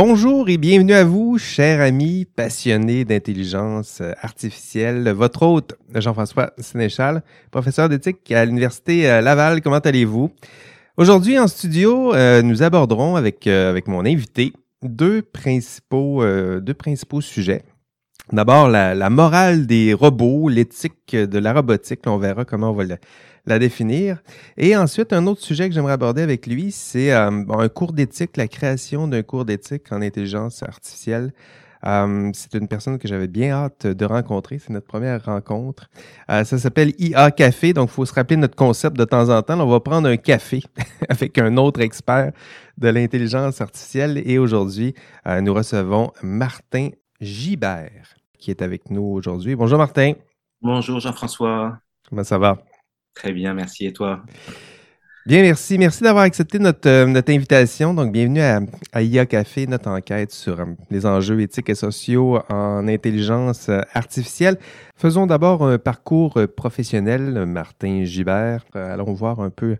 Bonjour et bienvenue à vous, chers amis passionnés d'intelligence artificielle. Votre hôte, Jean-François Sénéchal, professeur d'éthique à l'Université euh, Laval. Comment allez-vous? Aujourd'hui, en studio, euh, nous aborderons avec, euh, avec mon invité deux principaux, deux principaux sujets. D'abord, la, la, morale des robots, l'éthique de la robotique. on verra comment on va le, la définir. Et ensuite, un autre sujet que j'aimerais aborder avec lui, c'est euh, un cours d'éthique, la création d'un cours d'éthique en intelligence artificielle. Euh, c'est une personne que j'avais bien hâte de rencontrer. C'est notre première rencontre. Euh, ça s'appelle IA Café. Donc, il faut se rappeler notre concept de temps en temps. on va prendre un café avec un autre expert de l'intelligence artificielle. Et aujourd'hui, nous recevons Martin Gibert qui est avec nous aujourd'hui. Bonjour Martin. Bonjour Jean-François. Comment ça va? Très bien, merci. Et toi? Bien, merci. Merci d'avoir accepté notre, euh, invitation. Donc, bienvenue à, IA Café, notre enquête sur euh, les enjeux éthiques et sociaux en intelligence euh, artificielle. Faisons d'abord un parcours professionnel, Martin Gibert. allons voir un peu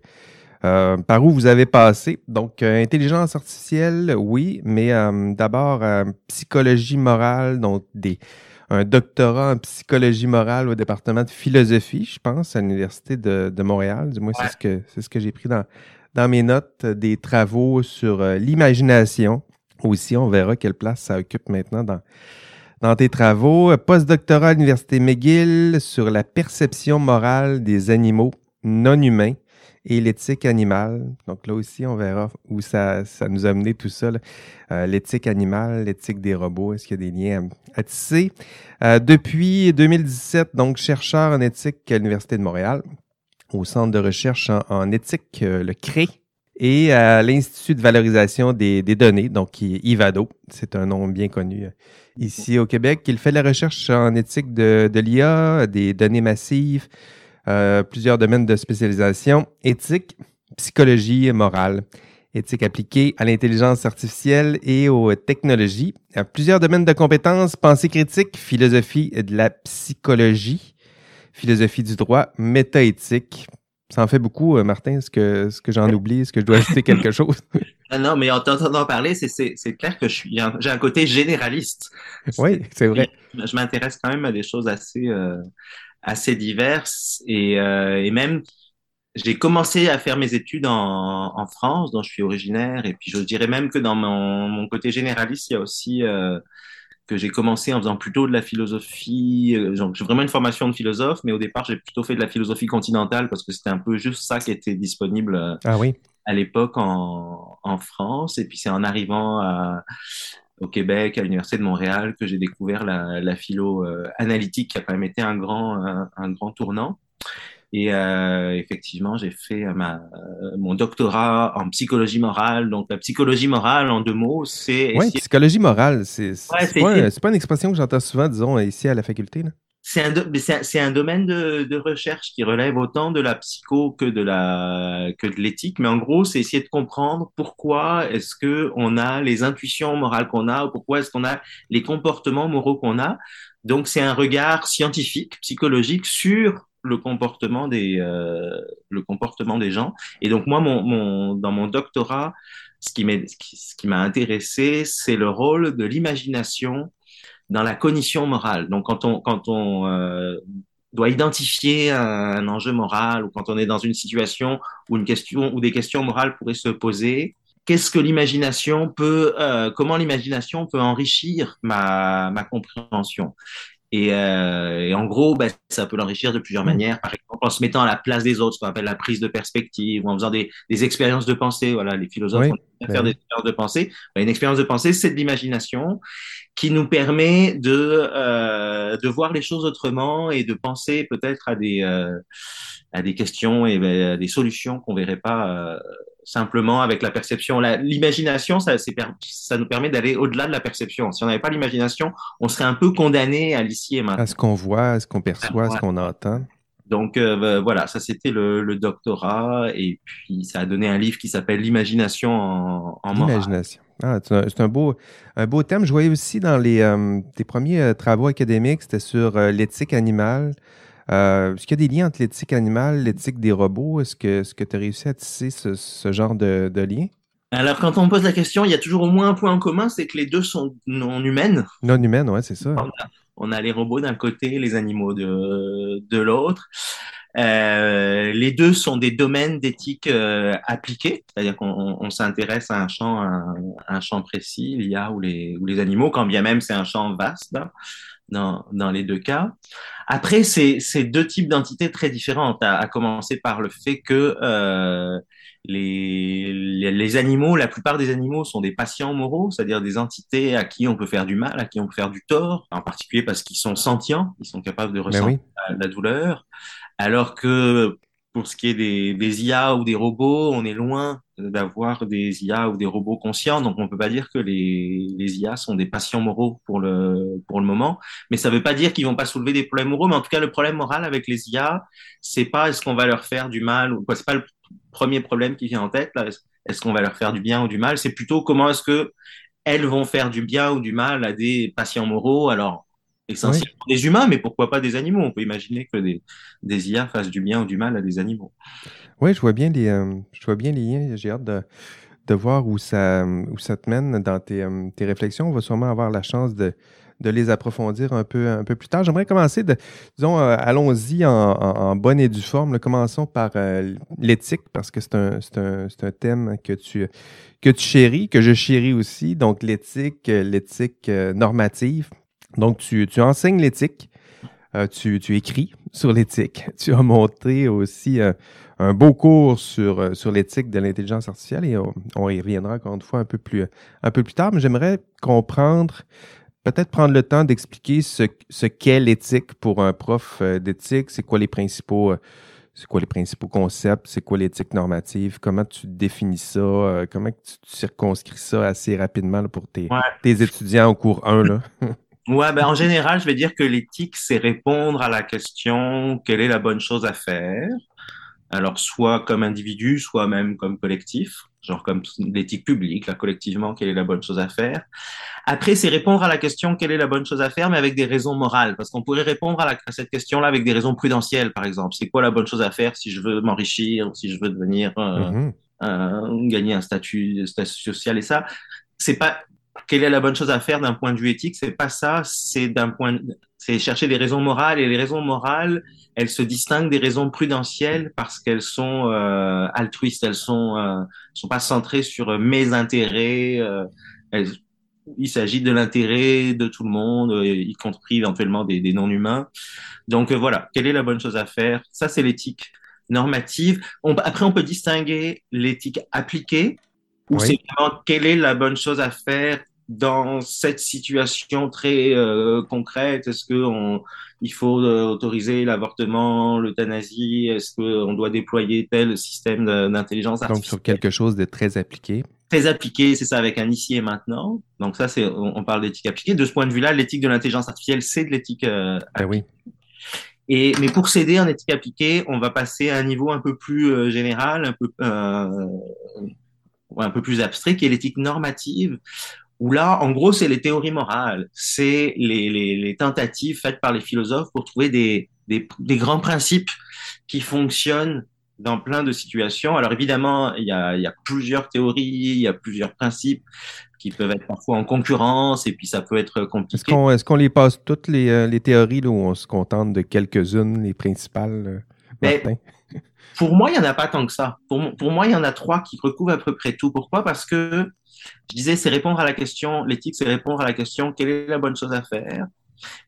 par où vous avez passé. Donc, intelligence artificielle, oui, mais d'abord psychologie morale, donc des un doctorat en psychologie morale au département de philosophie, je pense, à l'Université de, de, Montréal. Du moins, c'est ce que c'est ce que j'ai pris dans, dans mes notes, des travaux sur euh, l'imagination. Aussi, on verra quelle place ça occupe maintenant dans, dans tes travaux. Postdoctorat à l'Université McGill sur la perception morale des animaux non humains et l'éthique animale. Donc là aussi, on verra où ça, ça nous a mené tout ça. Euh, l'éthique animale, l'éthique des robots, est-ce qu'il y a des liens à, tisser? Euh, depuis 2017, donc chercheur en éthique à l'Université de Montréal, au Centre de recherche en, éthique, euh, le CRE, et à l'Institut de valorisation des, des, données, donc IVADO. C'est un nom bien connu ici au Québec. Il fait la recherche en éthique de, de l'IA, des données massives, euh, plusieurs domaines de spécialisation, éthique, psychologie et morale, éthique appliquée à l'intelligence artificielle et aux technologies, plusieurs domaines de compétences, pensée critique, philosophie de la psychologie, philosophie du droit, métaéthique. Ça en fait beaucoup, euh, Martin. Est-ce que, ce que j'en oublie? Est-ce que je dois ajouter quelque chose? Ah non, mais en t'entendant parler, c'est clair que je suis, j'ai un côté généraliste. Oui, c'est vrai. Je m'intéresse quand même à des choses assez, euh, assez diverses et, euh, et même j'ai commencé à faire mes études en, en, France, dont je suis originaire, et puis je dirais même que dans mon, mon côté généraliste, il y a aussi euh, que j'ai commencé en faisant plutôt de la philosophie. Euh, j'ai vraiment une formation de philosophe, mais au départ, j'ai plutôt fait de la philosophie continentale parce que c'était un peu juste ça qui était disponible ah oui. à l'époque en, en France. Et puis c'est en arrivant à, au Québec, à l'Université de Montréal, que j'ai découvert la, la philo euh, analytique, qui a quand même été un grand, un, grand tournant. Et euh, effectivement, j'ai fait ma, euh, mon doctorat en psychologie morale. Donc, la psychologie morale, en deux mots, c'est... Oui, psychologie morale, c'est ouais, pas, pas, une expression que j'entends souvent, disons, ici à la faculté. Là c'est un, un, domaine de, de, recherche qui relève autant de la psycho que de la que de l'éthique, mais en gros, c'est essayer de comprendre pourquoi est-ce que on a les intuitions morales qu'on a, ou pourquoi est-ce qu'on a les comportements moraux qu'on a. Donc, c'est un regard scientifique, psychologique sur le comportement des euh, le comportement des gens. Et donc, moi, mon, mon dans mon doctorat, ce qui m'a ce qui m'a intéressé, c'est le rôle de l'imagination dans la cognition morale. Donc, quand on, euh, doit identifier un, enjeu moral ou quand on est dans une situation où une question ou des questions morales pourraient se poser, qu'est-ce que l'imagination peut, euh, comment l'imagination peut enrichir ma compréhension? Et, euh, et, en gros, ben, ça peut l'enrichir de plusieurs mmh. manières. Par exemple, en se mettant à la place des autres, ce qu'on appelle la prise de perspective, ou en faisant des, des expériences de pensée. Voilà, les philosophes oui, vont faire des expériences de pensée. Ben, une expérience de pensée, c'est de l'imagination qui nous permet de, euh, de voir les choses autrement et de penser peut-être à des, euh, à des questions et ben, à des solutions qu'on verrait pas euh, simplement avec la perception. L'imagination, ça, ça nous permet d'aller au-delà de la perception. Si on n'avait pas l'imagination, on serait un peu condamné à l'ici et maintenant. À ce qu'on voit, à ce qu'on perçoit, à ce qu'on entend. Donc euh, voilà, ça c'était le, le, doctorat et puis ça a donné un livre qui s'appelle L'imagination en, en L'imagination. Ah, c'est un beau, un beau thème. Je voyais aussi dans les euh, tes premiers euh, travaux académiques, c'était sur l'éthique animale. Euh, est-ce qu'il y a des liens entre l'éthique animale, l'éthique des robots? Est-ce que, tu as réussi à tisser ce, ce genre de, de lien? Alors, quand on pose la question, il y a toujours au moins un point en commun, c'est que les deux sont non humaines. Non humaines, ouais, c'est ça. On a, les robots d'un côté, les animaux de, de l'autre. Euh, les deux sont des domaines d'éthique euh, appliqués, c'est-à-dire qu'on s'intéresse à un champ, un, champ précis, l'IA ou les, ou les animaux, quand bien même c'est un champ vaste hein, dans, dans les deux cas. Après, c'est deux types d'entités très différentes, à, à, commencer par le fait que euh, les, les, animaux, la plupart des animaux sont des patients moraux, c'est-à-dire des entités à qui on peut faire du mal, à qui on peut faire du tort, en particulier parce qu'ils sont sentients, ils sont capables de ben ressentir la, douleur, alors que pour ce qui est des, IA ou des robots, on est loin d'avoir des IA ou des robots conscients, donc on peut pas dire que les, IA sont des patients moraux pour le, pour le moment, mais ça veut pas dire qu'ils vont pas soulever des problèmes moraux, mais en tout cas le problème moral avec les IA, c'est pas est-ce qu'on va leur faire du mal ou quoi, c'est pas le premier problème qui vient en tête. Est-ce qu'on va leur faire du bien ou du mal? C'est plutôt comment est-ce que elles vont faire du bien ou du mal à des patients moraux. Alors, essentiellement des humains, mais pourquoi pas des animaux? On peut imaginer que des, des IA fassent du bien ou du mal à des animaux. Oui, je vois bien les, euh, je vois bien les liens. J'ai hâte de, de, voir où ça, où ça te mène dans tes, euh, tes réflexions. On va sûrement avoir la chance de, de les approfondir un peu, un peu plus tard. J'aimerais commencer de, disons, euh, allons-y en, bonne et due forme. Commençons par euh, l'éthique, parce que c'est un, un, un, thème que tu, que tu chéris, que je chéris aussi. Donc, l'éthique, euh, l'éthique normative. Donc, tu, tu enseignes l'éthique. tu, tu, écris sur l'éthique. Tu as monté aussi un beau cours sur, sur l'éthique de l'intelligence artificielle et on, on, y reviendra encore une fois un peu plus, un peu plus tard. Mais j'aimerais comprendre peut-être prendre le temps d'expliquer ce, ce qu'est l'éthique pour un prof euh, d'éthique. C'est quoi les principaux, euh, c'est quoi les principaux concepts? C'est quoi l'éthique normative? Comment tu définis ça? Euh, comment tu, circonscris ça assez rapidement pour tes, tes, étudiants au cours 1? Là? ouais, ben en général, je vais dire que l'éthique, c'est répondre à la question quelle est la bonne chose à faire? Alors, soit comme individu, soit même comme collectif genre comme l'éthique publique, là, collectivement, quelle est la bonne chose à faire? Après, c'est répondre à la question quelle est la bonne chose à faire, mais avec des raisons morales, parce qu'on pourrait répondre à, cette question-là avec des raisons prudentielles, par exemple. C'est quoi la bonne chose à faire si je veux m'enrichir, si je veux devenir euh, mm-hmm. gagner un statut, statut social et ça? C'est pas quelle est la bonne chose à faire d'un point de vue éthique, c'est pas ça, c'est d'un point, c'est chercher des raisons morales et les raisons morales, elles se distinguent des raisons prudentielles parce qu'elles sont euh, altruistes, elles sont euh, sont pas centrées sur mes intérêts. Euh, il s'agit de l'intérêt de tout le monde, euh, y compris éventuellement des, des non-humains. Donc euh, voilà, quelle est la bonne chose à faire? Ça, c'est l'éthique normative. On, après, on peut distinguer l'éthique appliquée, où c'est vraiment quelle est la bonne chose à faire dans cette situation très euh, concrète, est-ce que on, il faut euh, autoriser l'avortement, l'euthanasie? Est-ce qu'on doit déployer tel système d'intelligence artificielle Donc sur quelque chose de très appliqué. Très appliqué, c'est ça, avec un ici et maintenant. Donc ça, c'est on, parle d'éthique appliquée. De ce point de vue-là, l'éthique de l'intelligence artificielle, c'est de l'éthique euh, ben oui. Et, mais pour s'aider en éthique appliquée, on va passer à un niveau un peu plus euh, général, un peu, un peu plus abstrait, qui est l'éthique normative, où là, en gros, c'est les théories morales, c'est les, les, les, tentatives faites par les philosophes pour trouver des, des, des, grands principes qui fonctionnent dans plein de situations. Alors évidemment, il y a, il y a plusieurs théories, il y a plusieurs principes qui peuvent être parfois en concurrence et puis ça peut être compliqué. Est-ce qu'on est les passe toutes les, euh, les théories là, où on se contente de quelques-unes, les principales, euh, Martin? Pour moi, il n'y en a pas tant que ça. Pour, moi, il y en a trois qui recouvrent à peu près tout. Pourquoi? Parce que je disais, c'est répondre à la question, l'éthique, c'est répondre à la question, quelle est la bonne chose à faire?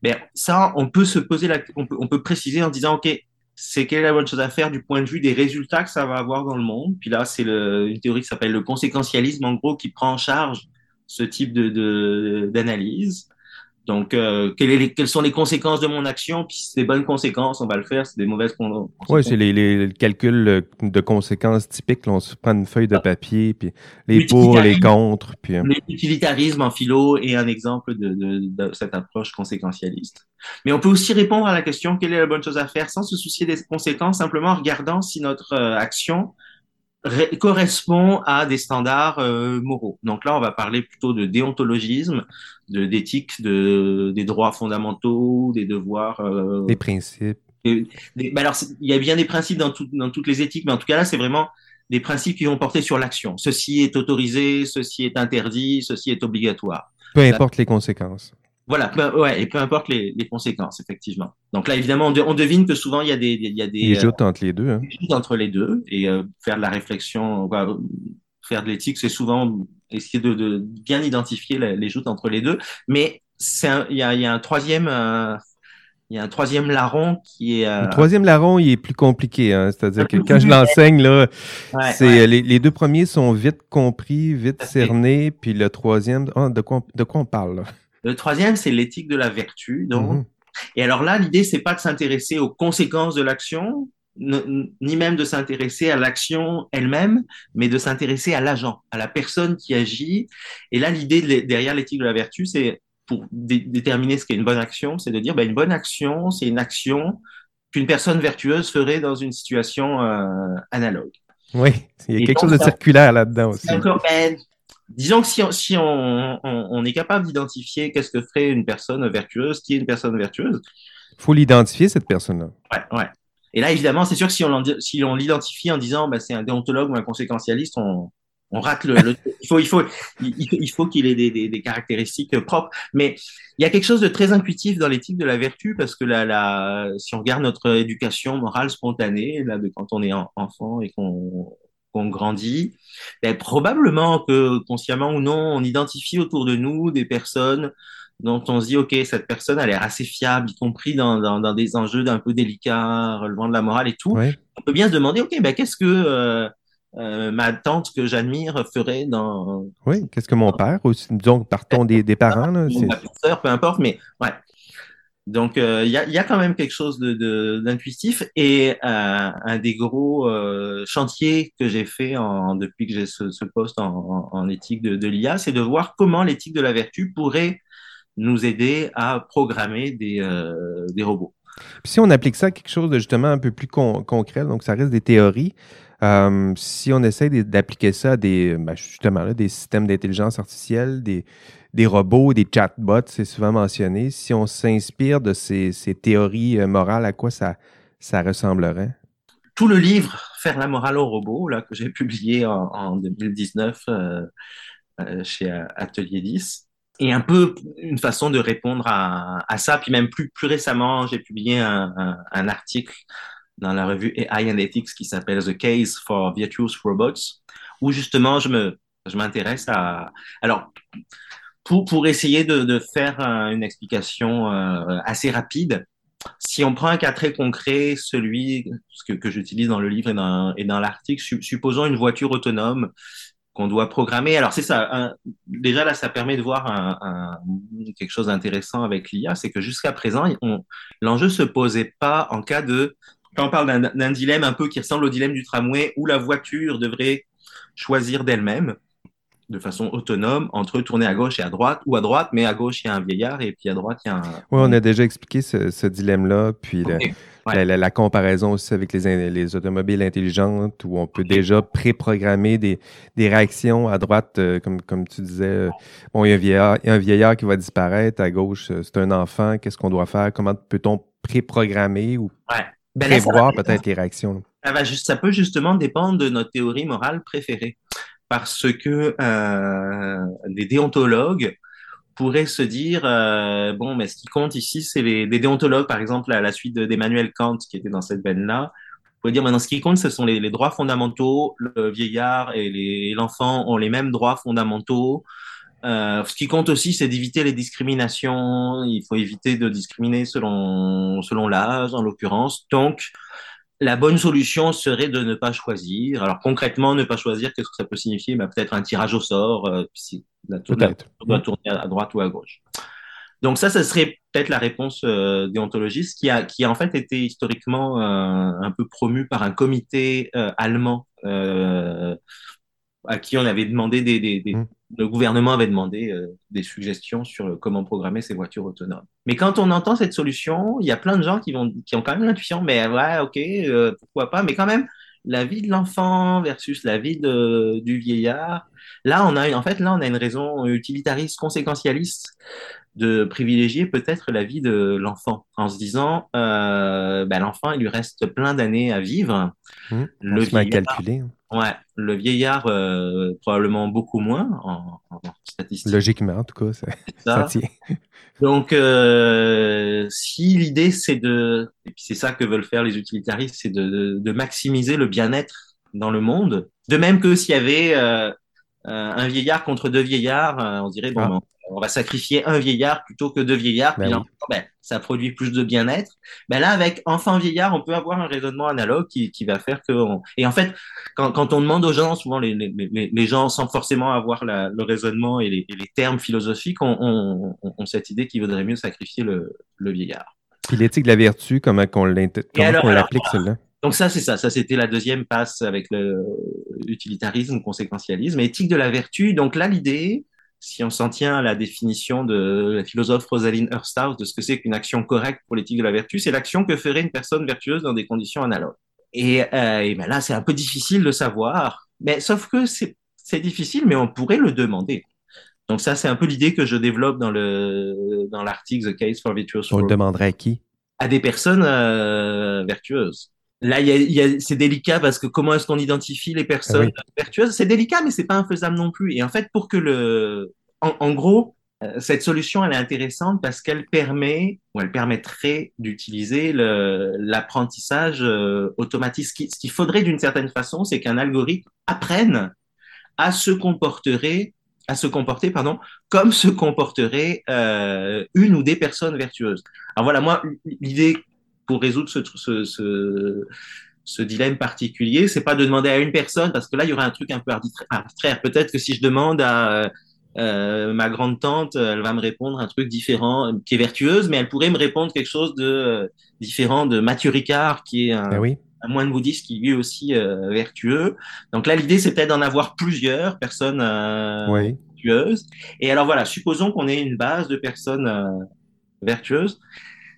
Mais ben, ça, on peut se poser la, on peut, on peut préciser en disant, OK, c'est quelle est la bonne chose à faire du point de vue des résultats que ça va avoir dans le monde. Puis là, c'est une théorie qui s'appelle le conséquentialisme, en gros, qui prend en charge ce type d'analyse. Donc, euh, quelles, sont les conséquences de mon action? Puis c'est des bonnes conséquences, on va le faire. C'est des mauvaises conséquences. Oui, c'est les, calculs de conséquences typiques. on se prend une feuille de papier, puis les pour, les contre. Puis... Euh. L'utilitarisme en philo est un exemple de, cette approche conséquentialiste. Mais on peut aussi répondre à la question quelle est la bonne chose à faire sans se soucier des conséquences, simplement en regardant si notre euh, action correspond à des standards euh, moraux. Donc là, on va parler plutôt de déontologisme, de d'éthique, de des droits fondamentaux, des devoirs, euh, des principes. ben alors, il y a bien des principes dans, tout, dans toutes les éthiques, mais en tout cas là, c'est vraiment des principes qui vont porter sur l'action. Ceci est autorisé, ceci est interdit, ceci est obligatoire. Peu importe les conséquences. Voilà, peu, ouais, et peu importe les, les, conséquences, effectivement. Donc là, évidemment, on, on, devine que souvent il y a des, il y a des. Il joute entre les deux. Hein. Entre les deux et euh, faire de la réflexion, faire de l'éthique, c'est souvent essayer de, de bien identifier les, les joutes entre les deux. Mais il y a, il y a un troisième. Euh, il y a un troisième larron qui est. Euh... Le troisième larron, il est plus compliqué. Hein? C'est-à-dire que quand je l'enseigne, là, Ouais, c'est ouais. les, les deux premiers sont vite compris, vite cernés, puis le troisième, oh, de quoi, de quoi on parle là? Le troisième, c'est l'éthique de la vertu. Donc, Mhm. et alors là, l'idée, c'est pas de s'intéresser aux conséquences de l'action, ni même de s'intéresser à l'action elle-même, mais de s'intéresser à l'agent, à la personne qui agit. Et là, l'idée de- derrière l'éthique de la vertu, c'est pour dé- déterminer ce qu'est une bonne action, c'est de dire, ben, une bonne action, c'est une action qu'une personne vertueuse ferait dans une situation euh, analogue. Oui, il y a Et quelque donc, chose de ça- circulaire là-dedans aussi. Encore, ben, disons que si, on, si on, on, on est capable d'identifier qu'est-ce que ferait une personne vertueuse, qui est une personne vertueuse, Il faut l'identifier, cette personne-là. ouais, ouais. Et là, évidemment, c'est sûr que si on, si l'identifie en disant bah, c'est un déontologue ou un conséquentialiste, on, on rate le, le- il faut il faut il, il faut qu'il ait des, des, des caractéristiques propres mais il y a quelque chose de très intuitif dans l'éthique de la vertu parce que la, la si on regarde notre éducation morale spontanée là de quand on est en- enfant et qu'on qu'on grandit ben, probablement que consciemment ou non on identifie autour de nous des personnes dont on se dit ok cette personne a l'air assez fiable y compris dans, dans, dans des enjeux d'un peu délicats relevant de la morale et tout on peut bien se demander, ok, ben qu'est-ce que euh, euh, ma tante que j'admire ferait dans Oui, qu'est-ce que mon père, aussi, disons, partons des, des parents, là, ou c'est- ma sœur, peu importe, mais ouais. Donc euh, il y, a, quand même quelque chose de, de- d'intuitif et euh, un des gros euh, chantiers que j'ai fait depuis que j'ai ce, ce poste en, éthique de, l'IA, c'est de voir comment l'éthique de la vertu pourrait nous aider à programmer des, robots. Si on applique ça à quelque chose de justement un peu plus con- concret, donc ça reste des théories, si on essaie d'appliquer ça à des, ben, justement, des systèmes d'intelligence artificielle, des, des robots, des chatbots, c'est souvent mentionné, si on s'inspire de ces, ces théories euh, morales, à quoi ça, ça ressemblerait? tout le livre Faire la morale au robot, là, que j'ai publié en, en 2019 euh, euh, chez Atelier 10, est un peu une façon de répondre à, à ça. Puis même plus, plus récemment, j'ai publié un, un, article dans la revue AI and Ethics qui s'appelle The Case for Virtuous Robots, où justement je je m'intéresse à alors pour pour essayer de, de faire euh, une explication euh, assez rapide si on prend un cas très concret, celui que, que j'utilise dans le livre et dans, et dans l'article, su- supposons une voiture autonome qu'on doit programmer. Alors c'est ça. un- déjà là, ça permet de voir un, un- quelque chose d'intéressant avec l'IA, c'est que jusqu'à présent, l'enjeu se posait pas en cas de quand on parle d'un dilemme un peu qui ressemble au dilemme du tramway où la voiture devrait choisir d'elle-même de façon autonome entre tourner à gauche et à droite ou à droite, mais à gauche il y a un vieillard et puis à droite il y a un. Oui, on a déjà expliqué ce, ce dilemme-là, puis le-. Ouais. la, la- la comparaison aussi avec les, les automobiles intelligentes, où on peut déjà préprogrammer des, des réactions à droite, euh, comme, comme tu disais. euh, bon, il y a un vieillard, il y a un vieillard qui va disparaître, à gauche, euh, c'est un enfant, qu'est-ce qu'on doit faire? Comment peut-on préprogrammer ou Ben là, ça va- prévoir peut-être les réactions? Ça, va juste, ça peut justement dépendre de notre théorie morale préférée. Parce que euh, des déontologues pourraient se dire, euh, bon, mais ce qui compte ici, c'est les, déontologues, par exemple, à la suite de- d'Emmanuel Kant, qui était dans cette veine-là, pourrait dire, maintenant, ce qui compte, ce sont les, les droits fondamentaux. Le vieillard et les- l'enfant ont les mêmes droits fondamentaux. Euh, ce qui compte aussi, c'est d'éviter les discriminations. Il faut éviter de discriminer selon, selon l'âge, en l'occurrence. Donc, la bonne solution serait de ne pas choisir. Alors concrètement, ne pas choisir, qu'est-ce que ça peut signifier? Bah, Peut-être un tirage au sort, euh, si la, doit tourner à droite ou à gauche. Donc ça, ce serait peut-être la réponse euh, déontologiste qui a, qui a en fait été historiquement euh, un peu promue par un comité euh, allemand à qui on avait demandé des, des, des Mm. Le gouvernement avait demandé euh, des suggestions sur euh, comment programmer ces voitures autonomes. Mais quand on entend cette solution, il y a plein de gens qui vont qui ont quand même l'intuition, mais ouais, ok, euh, pourquoi pas, mais quand même la vie de l'enfant versus la vie de, du vieillard. Là, on a une- en fait là on a une raison utilitariste, conséquentialiste de privilégier peut-être la vie de l'enfant en se disant euh, ben, l'enfant il lui reste plein d'années à vivre. Le on se vieillard, calculer. Ouais, le vieillard, euh, probablement beaucoup moins en, en statistique. Logiquement, en tout cas, ça, ça. Donc, euh, si l'idée c'est de, et puis c'est ça que veulent faire les utilitaristes, c'est de, de, de, maximiser le bien-être dans le monde. De même que s'il y avait euh, un vieillard contre deux vieillards, euh, on dirait bon, ah on va sacrifier un vieillard plutôt que deux vieillards, ben puis oui. ben, ça produit plus de bien-être. Ben là, avec enfant vieillard, on peut avoir un raisonnement analogue qui, qui va faire que... On... Et en fait, quand, quand, on demande aux gens, souvent les, les, les gens, sans forcément avoir la, le raisonnement et les, et les, termes philosophiques, ont on, on, on, cette idée qu'il vaudrait mieux sacrifier le, le vieillard. Puis l'éthique de la vertu, comment qu'on l'applique celle-là? Donc ça, c'est ça. Ça, c'était la deuxième passe avec l'utilitarisme, le conséquentialisme. Éthique de la vertu. Donc là, l'idée, si on s'en tient à la définition de la philosophe Rosaline Hursthouse de ce que c'est qu'une action correcte pour l'éthique de la vertu, c'est l'action que ferait une personne vertueuse dans des conditions analogues. Et, euh, et ben là, c'est un peu difficile de savoir, mais sauf que c'est difficile, mais on pourrait le demander. Donc ça, c'est un peu l'idée que je développe dans le dans l'article The Case for Virtuous. On le demanderait à qui? À des personnes euh, vertueuses. Là, y a, y a, c'est délicat parce que comment est-ce qu'on identifie les personnes ah oui. vertueuses? C'est délicat, mais c'est pas infaisable non plus. Et en fait, pour que le, en, en gros, euh, cette solution, elle est intéressante parce qu'elle permet, ou elle permettrait d'utiliser l'apprentissage euh, automatique. Ce qu'il faudrait d'une certaine façon, c'est qu'un algorithme apprenne à se comporter, à se comporter, pardon, comme se comporterait euh, une ou des personnes vertueuses. Alors voilà, moi, l'idée pour résoudre ce, ce, ce, ce dilemme particulier, c'est pas de demander à une personne, parce que là, il y aurait un truc un peu arbitraire. Peut-être que si je demande à euh, ma grande tante, elle va me répondre un truc différent, qui est vertueuse, mais elle pourrait me répondre quelque chose de euh, différent de Mathieu Ricard, qui est un, eh oui. un moine bouddhiste qui lui aussi euh, vertueux. Donc là, l'idée, c'était d'en avoir plusieurs personnes oui. vertueuses. Et alors voilà, supposons qu'on ait une base de personnes vertueuses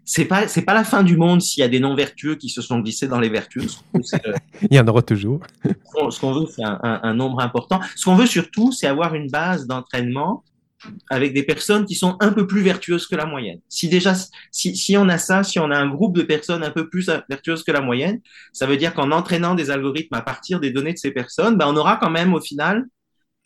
c'est pas c'est pas la fin du monde s'il y a des non vertueux qui se sont glissés dans les vertus. Euh, Il y en aura toujours. ce qu'on veut, c'est un, un, un, nombre important. Ce qu'on veut surtout, c'est avoir une base d'entraînement avec des personnes qui sont un peu plus vertueuses que la moyenne. Si déjà, si, si on a ça, si on a un groupe de personnes un peu plus vertueuses que la moyenne, ça veut dire qu'en entraînant des algorithmes à partir des données de ces personnes, ben on aura quand même au final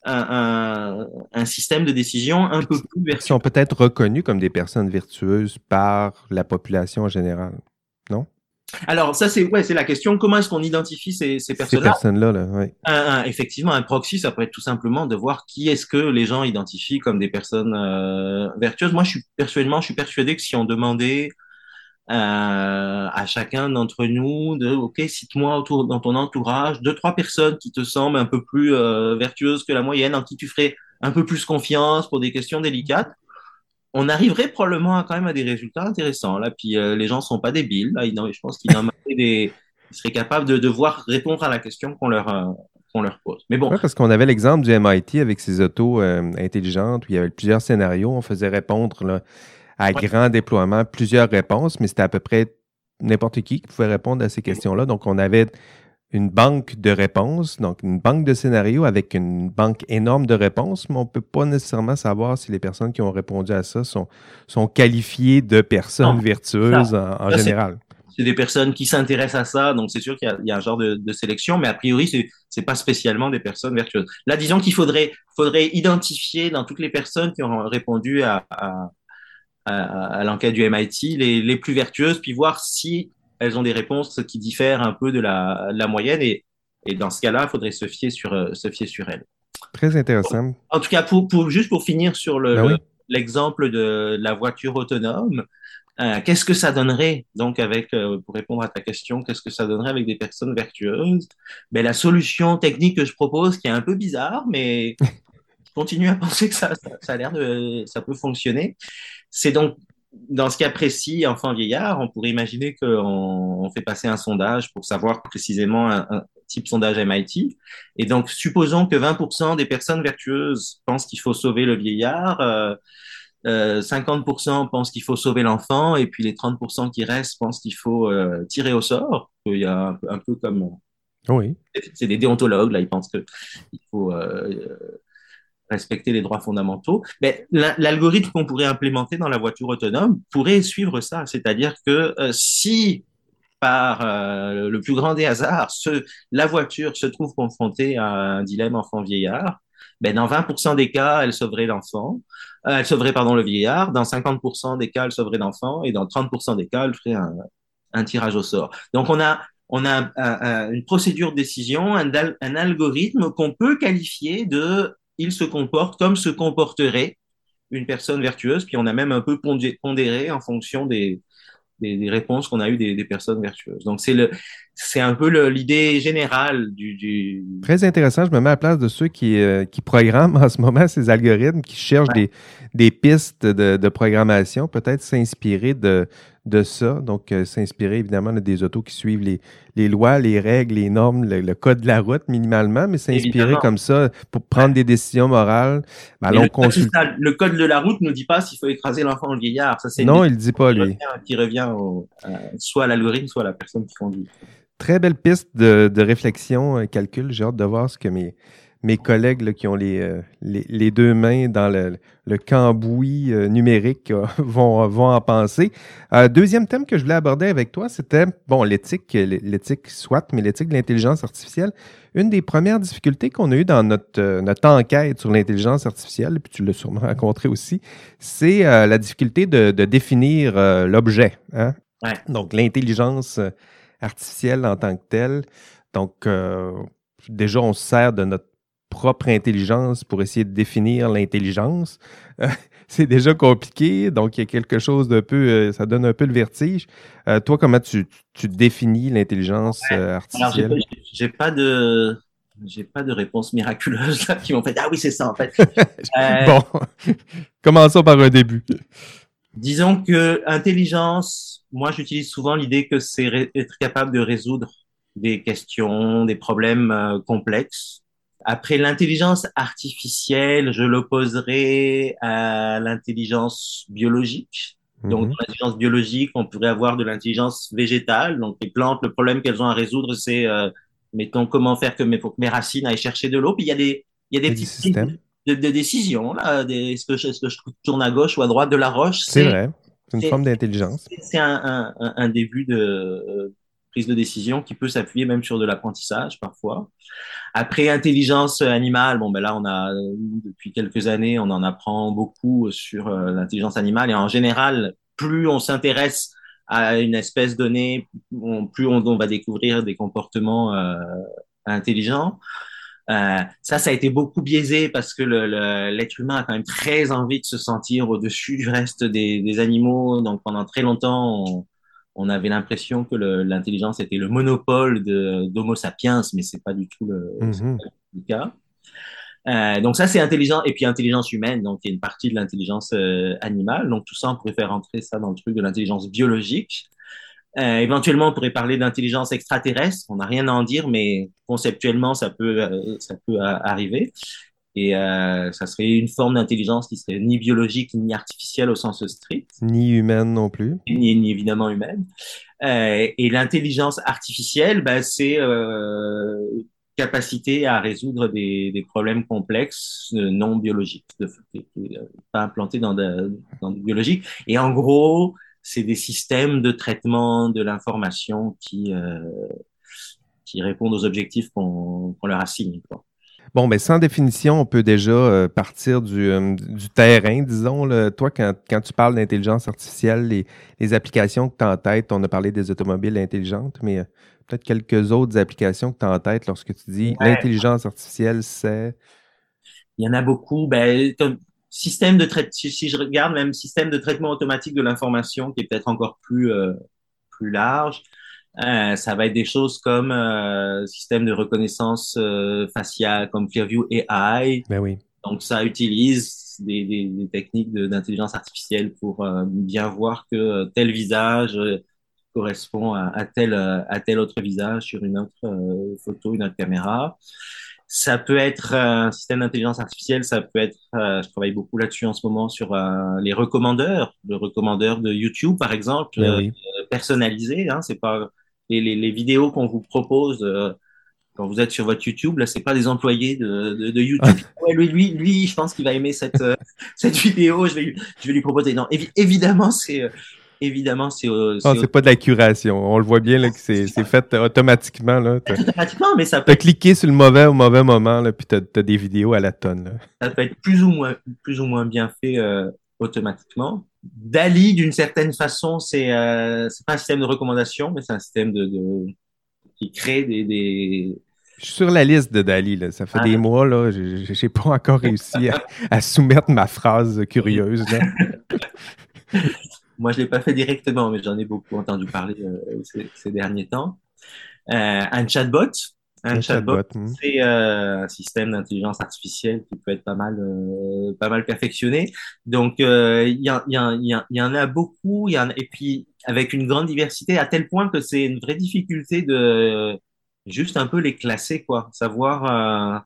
un, système de décision un peu plus vertueux. Ils sont peut-être reconnus comme des personnes vertueuses par la population en général, non? Alors ça c'est ouais c'est la question comment est-ce qu'on identifie ces, ces personnes-là Ces personnes-là? là, oui. Un, effectivement un proxy ça peut être tout simplement de voir qui est-ce que les gens identifient comme des personnes euh, vertueuses. Moi je suis persuadément je suis persuadé que si on demandait à chacun d'entre nous de ok cite-moi autour dans ton entourage deux trois personnes qui te semblent un peu plus euh, vertueuses que la moyenne en qui tu ferais un peu plus confiance pour des questions délicates on arriverait probablement à, quand même à des résultats intéressants là puis euh, les gens sont pas débiles là, ils, je pense qu'ils des ils seraient capables de devoir répondre à la question qu'on leur euh, leur pose. Mais bon. Parce qu'on avait l'exemple du MIT avec ses autos euh, intelligentes où il y avait plusieurs scénarios, on faisait répondre là, à ouais. grand déploiement plusieurs réponses, mais c'était à peu près n'importe qui qui pouvait répondre à ces questions-là. Donc, on avait une banque de réponses, donc une banque de scénarios avec une banque énorme de réponses, mais on ne peut pas nécessairement savoir si les personnes qui ont répondu à ça sont, sont qualifiées de personnes non, vertueuses ça, en, en général. C'est des personnes qui s'intéressent à ça, donc c'est sûr qu'il y, y, a un genre de, de, sélection, mais a priori, c'est c'est pas spécialement des personnes vertueuses. Là, disons qu'il faudrait, faudrait identifier dans toutes les personnes qui ont répondu à, à à, à l'enquête du MIT, les, les, plus vertueuses, puis voir si elles ont des réponses qui diffèrent un peu de la, de la moyenne. Et, et, dans ce cas-là, il faudrait se fier sur, euh, se fier sur elles. Très intéressant. En tout cas, pour, pour juste pour finir sur le, ben oui. l'exemple de la voiture autonome, euh, qu'est-ce que ça donnerait donc avec, euh, pour répondre à ta question, qu'est-ce que ça donnerait avec des personnes vertueuses? Ben, La solution technique que je propose, qui est un peu bizarre, mais je continue à penser que ça, ça, ça a l'air de, ça peut fonctionner, c'est donc dans ce cas précis, enfant vieillard, on pourrait imaginer qu'on on fait passer un sondage pour savoir précisément un, un, type sondage MIT. Et donc, supposons que 20% des personnes vertueuses pensent qu'il faut sauver le vieillard, euh, euh, 50% pensent qu'il faut sauver l'enfant, et puis les 30% qui restent pensent qu'il faut euh, tirer au sort. Il y a un, un peu comme... Oui. C'est des déontologues, là, ils pensent qu'il faut euh, respecter les droits fondamentaux, mais l'algorithme qu'on pourrait implémenter dans la voiture autonome pourrait suivre ça. C'est-à-dire que euh, si par euh, le plus grand des hasards, la voiture se trouve confrontée à un dilemme enfant-vieillard, ben, dans 20% des cas, elle sauverait l'enfant, euh, elle sauverait pardon le vieillard, dans 50% des cas, elle sauverait l'enfant, et dans 30% des cas, elle ferait un, tirage au sort. Donc on a on a un, une procédure de décision, un algorithme qu'on peut qualifier de il se comporte comme se comporterait une personne vertueuse, puis on a même un peu pondéré en fonction des, des, des réponses qu'on a eues des, des, personnes vertueuses. Donc c'est le c'est un peu l'idée générale du, du, Très intéressant. Je me mets à la place de ceux qui, euh, qui programment en ce moment ces algorithmes, qui cherchent ouais. des, des pistes de, de programmation, peut-être s'inspirer de, de ça. Donc, euh, s'inspirer évidemment de des autos qui suivent les, les lois, les règles, les normes, le, le code de la route minimalement, mais s'inspirer comme ça pour prendre des décisions morales. Ben, le, consulte... code, le, code de la route ne dit pas s'il faut écraser l'enfant ou le vieillard. Ça, non, il ne dit pas, qui lui. Revient, qui revient au, euh, soit à l'algorithme, soit à la personne qui conduit. Très belle piste de, de réflexion, euh, calcul. J'ai hâte de voir ce que mes, mes collègues là, qui ont les, euh, les, les, deux mains dans le, le cambouis euh, numérique euh, vont, vont en penser. Deuxième thème que je voulais aborder avec toi, c'était, bon, l'éthique, l'éthique soit, mais l'éthique de l'intelligence artificielle. Une des premières difficultés qu'on a eues dans notre, notre enquête sur l'intelligence artificielle, puis tu l'as sûrement rencontré aussi, c'est la difficulté de, de définir l'objet. Hein? Ouais. Donc, l'intelligence artificielle en tant que telle. Donc, déjà, on se sert de notre propre intelligence pour essayer de définir l'intelligence. Euh, c'est déjà compliqué, donc il y a quelque chose de peu, euh, ça donne un peu le vertige. Euh, toi, comment tu, tu définis l'intelligence artificielle Alors, j'ai pas de j'ai pas de réponse miraculeuse là, qui m'ont fait ah oui c'est ça en fait. bon, commençons par un début. Disons que intelligence, moi j'utilise souvent l'idée que c'est être capable de résoudre des questions, des problèmes euh, complexes. Après l'intelligence artificielle, je l'opposerai à l'intelligence biologique. -hmm. Donc, dans l'intelligence biologique, on pourrait avoir de l'intelligence végétale. Donc, les plantes, le problème qu'elles ont à résoudre, c'est, euh, mettons, comment faire que mes, pour que mes racines aillent chercher de l'eau. Puis, il y a des, il y a des petits systèmes de, de, décision, là. Des, est-ce que, je, est-ce que je tourne à gauche ou à droite de la roche? C'est vrai. C'est une forme d'intelligence. C'est un, un, un, début de, prise de décision qui peut s'appuyer même sur de l'apprentissage parfois. Après intelligence animale, bon ben là on a depuis quelques années on en apprend beaucoup sur euh, l'intelligence animale et en général plus on s'intéresse à une espèce donnée, on, plus on, on, va découvrir des comportements euh, intelligents. Euh, ça, ça a été beaucoup biaisé parce que l'être humain a quand même très envie de se sentir au-dessus du reste des, des, animaux. Donc pendant très longtemps, on, on avait l'impression que l'intelligence était le monopole d'Homo sapiens, mais c'est pas du tout le, le cas. Euh, donc ça c'est intelligent et puis intelligence humaine, donc il y a une partie de l'intelligence euh, animale. Donc tout ça on pourrait faire rentrer ça dans le truc de l'intelligence biologique. Euh, éventuellement on pourrait parler d'intelligence extraterrestre. On n'a rien à en dire, mais conceptuellement ça peut ça peut arriver. Et euh, ça serait une forme d'intelligence qui serait ni biologique ni artificielle au sens strict. Ni humaine non plus. Ni, ni évidemment humaine. Euh, et l'intelligence artificielle, ben, c'est euh, capacité à résoudre des, des problèmes complexes euh, non biologiques, de, pas implantés dans, de, dans du biologique. Et en gros, c'est des systèmes de traitement de l'information qui, qui répondent aux objectifs qu'on qu leur assigne. Quoi. Bon, mais sans définition, on peut déjà euh, partir du, euh, du, terrain, disons. Là. Toi, quand, quand, tu parles d'intelligence artificielle, les, les, applications que tu as en tête, on a parlé des automobiles intelligentes, mais euh, peut-être quelques autres applications que tu as en tête lorsque tu dis ouais. l'intelligence artificielle, c'est... Il y en a beaucoup. Ben, système de traitement, si, si, je regarde même système de traitement automatique de l'information, qui est peut-être encore plus, plus large. Euh, ça va être des choses comme euh, système de reconnaissance euh, faciale comme Clearview AI. Ben oui. Donc ça utilise des, des, des techniques d'intelligence artificielle pour euh, bien voir que tel visage correspond à, à, tel à tel autre visage sur une autre photo, une autre caméra. Ça peut être un système d'intelligence artificielle, ça peut être, je travaille beaucoup là-dessus en ce moment sur les recommandeurs, le recommandeur de YouTube par exemple, ben oui. personnalisé. Hein, c'est pas les, les, les vidéos qu'on vous propose euh, quand vous êtes sur votre YouTube, là, c'est pas des employés de, de, de YouTube. ouais, lui, lui, lui, je pense qu'il va aimer cette, euh, cette vidéo. Je vais, lui, je vais lui proposer. Non, évi évidemment, c'est, évidemment, c'est. Ah, c'est pas de la curation. On le voit bien là, que c'est fait automatiquement. Là. Automatiquement, mais ça peut. T'as cliqué sur le mauvais au mauvais moment, là, puis t'as as des vidéos à la tonne. Ça peut être plus ou moins, plus ou moins bien fait euh, automatiquement. Dali, d'une certaine façon, c'est euh, pas un système de recommandation, mais c'est un système de, de, qui crée des, des, je suis sur la liste de Dali. Là. Ça fait des ah. mois, là. J'ai pas encore réussi à, soumettre ma phrase curieuse. Moi, je l'ai pas fait directement, mais j'en ai beaucoup entendu parler euh, ces, derniers temps. Euh, un chatbot. Un, chatbot, c'est euh, un système d'intelligence artificielle qui peut être pas mal, pas mal perfectionné. Donc, il y, y, en a beaucoup. Y en, et puis, avec une grande diversité, à tel point que c'est une vraie difficulté de juste un peu les classer, quoi. Savoir euh,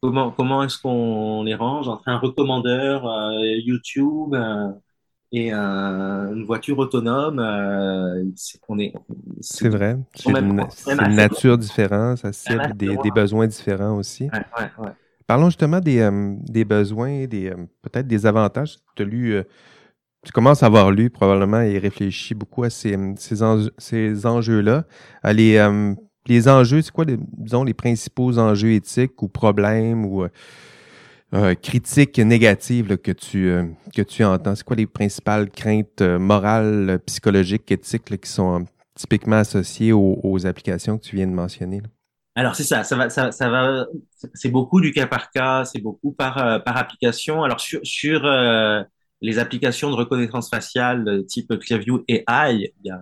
comment, comment est-ce qu'on les range entre un recommandeur euh, YouTube euh, et une voiture autonome. c'est qu'on est. C'est vrai. C'est une, nature différente, ça cible des, des, besoins différents aussi. Parlons justement des, des besoins, des peut-être des avantages. Tu as lu tu commences à avoir lu probablement et réfléchi beaucoup à ces, ces, ces enjeux-là. Les, les enjeux, c'est quoi, les, disons, les principaux enjeux éthiques ou problèmes ou euh, euh, critiques négatives que, tu, euh, que tu entends? C'est quoi les principales craintes morales, psychologiques, éthiques qui sont typiquement associées aux, applications que tu viens de mentionner? Alors c'est ça, ça va, ça, ça va, c'est beaucoup du cas par cas, c'est beaucoup par par application. Alors sur sur les applications de reconnaissance faciale type Clearview AI, il y a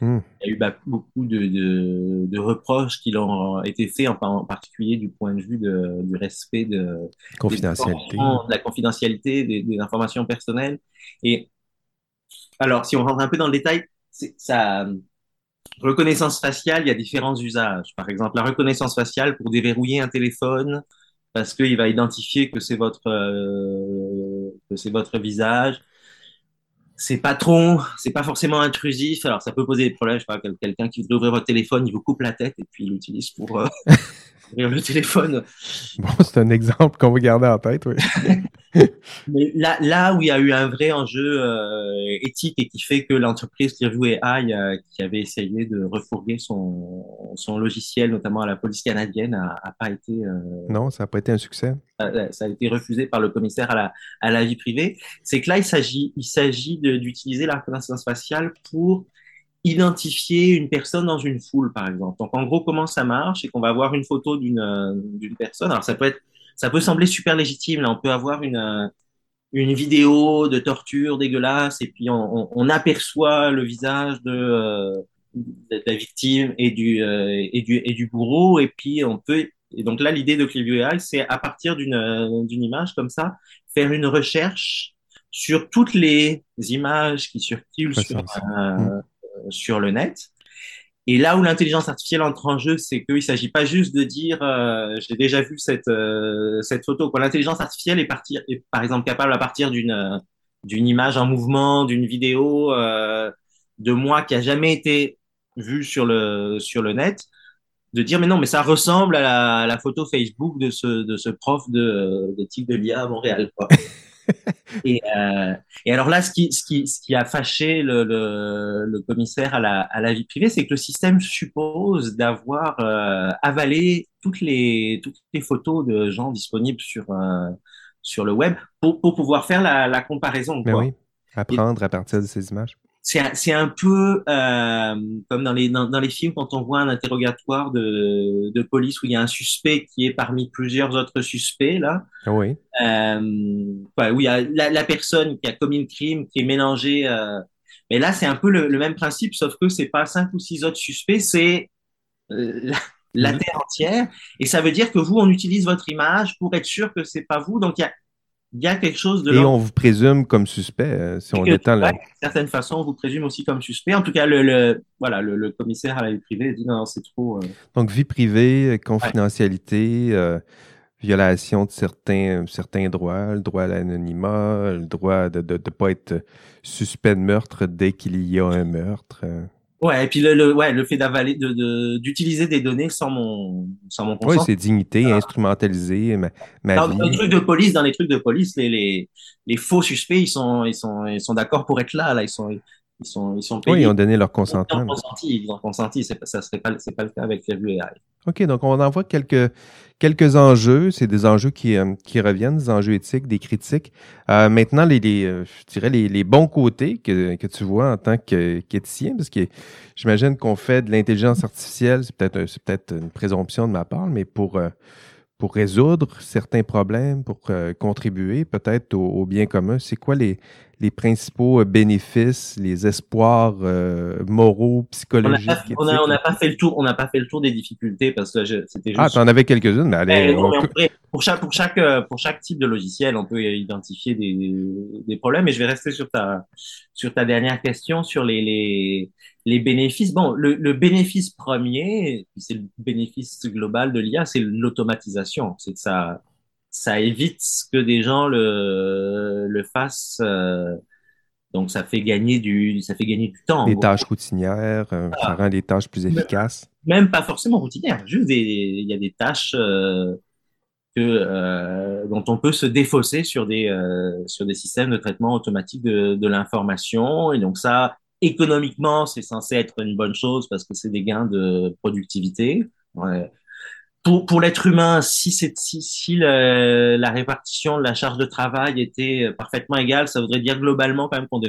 Hmm. Il y a eu bah, beaucoup de, de, de, reproches qui ont été faits, en, en, particulier du point de vue de, du respect de, confidentialité. de la confidentialité des, des, informations personnelles. Et alors, si on rentre un peu dans le détail, ça, reconnaissance faciale, il y a différents usages. Par exemple, la reconnaissance faciale pour déverrouiller un téléphone parce qu'il va identifier que c'est votre euh, que c'est votre visage c'est pas trop, c'est pas forcément intrusif. Alors, ça peut poser des problèmes. Je sais pas, quelqu'un qui veut ouvrir votre téléphone, il vous coupe la tête et puis il l'utilise pour euh, ouvrir le téléphone. Bon, c'est un exemple qu'on va garder en tête, oui. Mais là, là où il y a eu un vrai enjeu euh, éthique et qui fait que l'entreprise Clearview AI, euh, qui avait essayé de refourguer son, son logiciel, notamment à la police canadienne, a, a pas été. Euh, non, ça n'a pas été un succès. Ça a été refusé par le commissaire à la, à la vie privée. C'est que là, il s'agit, il s'agit d'utiliser la reconnaissance faciale pour identifier une personne dans une foule, par exemple. Donc, en gros, comment ça marche C'est qu'on va avoir une photo d'une d'une personne. Alors, ça peut être ça peut sembler super légitime. Là, on peut avoir une, euh, une vidéo de torture dégueulasse et puis on, on, aperçoit le visage de, euh, de, la victime et du, euh, et, du, et du bourreau. Et puis on peut. Et donc là, l'idée de Clivio AI, c'est à partir d'une d'une image comme ça, faire une recherche sur toutes les images qui circulent sur, mmh. Sur le net et là où l'intelligence artificielle entre en jeu, c'est qu'il ne s'agit pas juste de dire euh, j'ai déjà vu cette, euh, cette photo. L'intelligence artificielle est, partir, par exemple capable à partir d'une euh, image en mouvement, d'une vidéo de moi qui a jamais été vue sur le sur le net, de dire mais non mais ça ressemble à la, photo Facebook de ce de ce prof de d'éthique de l'IA à Montréal. Et, euh, et, alors là, ce qui, ce qui, ce qui a fâché le, le, le commissaire à la, à la, vie privée, c'est que le système suppose d'avoir euh, avalé toutes les, toutes les photos de gens disponibles sur, euh, sur le web pour, pour pouvoir faire la, la comparaison. Mais oui, apprendre à partir de ces images c'est un peu euh, comme dans les dans, dans, les films quand on voit un interrogatoire de, de police où il y a un suspect qui est parmi plusieurs autres suspects là. Ah oui. Euh, où il y a la, la, personne qui a commis le crime qui est mélangée. Euh, mais là c'est un peu le, le, même principe sauf que c'est pas cinq ou six autres suspects c'est euh, la, la mhm. terre entière et ça veut dire que vous on utilise votre image pour être sûr que c'est pas vous donc il y a il y a quelque chose de. Et on vous présume comme suspect, euh, si on étend. D'une certaine façon, on vous présume aussi comme suspect. En tout cas, le, voilà, le, commissaire à la vie privée dit non, c'est trop. Euh. Donc, vie privée, confidentialité, euh, violation de certains, certains droits, le droit à l'anonymat, le droit de ne pas être suspect de meurtre dès qu'il y a un meurtre. Ouais, et puis le, le, ouais, le fait d'avaler, de, d'utiliser des données sans mon, sans mon consentement. Oui, c'est dignité, instrumentaliser ma, ma dans, les trucs de police, dans les trucs de police, les, les, les faux suspects, ils sont, ils sont, ils sont d'accord pour être là, là, ils sont, Ils sont, ils sont payés. Oui, ils ont donné leur consentement. Ils ont consenti, ils ont consenti. Ça serait pas, c'est pas le cas avec Fairview AI. OK, donc on en voit quelques, quelques enjeux. C'est des enjeux qui, euh, qui reviennent, des enjeux éthiques, des critiques. Euh, maintenant, les, les, euh, je dirais les, les, bons côtés que, que tu vois en tant qu'éthicien, parce que j'imagine qu'on fait de l'intelligence artificielle, c'est peut-être c'est peut-être une présomption de ma part, mais pour, pour résoudre certains problèmes, pour contribuer peut-être au, au, bien commun. C'est quoi les, les principaux euh, bénéfices, les espoirs euh, moraux, psychologiques. On n'a pas, fait le tour, on n'a pas fait le tour des difficultés parce que c'était juste. Ah, tu en avais quelques-unes, mais allez. pour chaque pour chaque euh, pour chaque type de logiciel, on peut identifier des, des problèmes. Et je vais rester sur ta sur ta dernière question sur les les, les bénéfices. Bon, le, le bénéfice premier, c'est le bénéfice global de l'IA, c'est l'automatisation. C'est que ça ça évite que des gens le, le fassent. Euh, donc, ça fait gagner du, ça fait gagner du temps. Des tâches routinières, euh, ça rend les tâches plus efficaces. Même pas forcément routinières, juste il y a des tâches euh, que, euh, dont on peut se défausser sur des, sur des systèmes de traitement automatique de, de l'information. Et donc, ça, économiquement, c'est censé être une bonne chose parce que c'est des gains de productivité. Ouais pour, pour l'être humain, si, si, si la répartition de la charge de travail était parfaitement égale, ça voudrait dire globalement quand même qu'on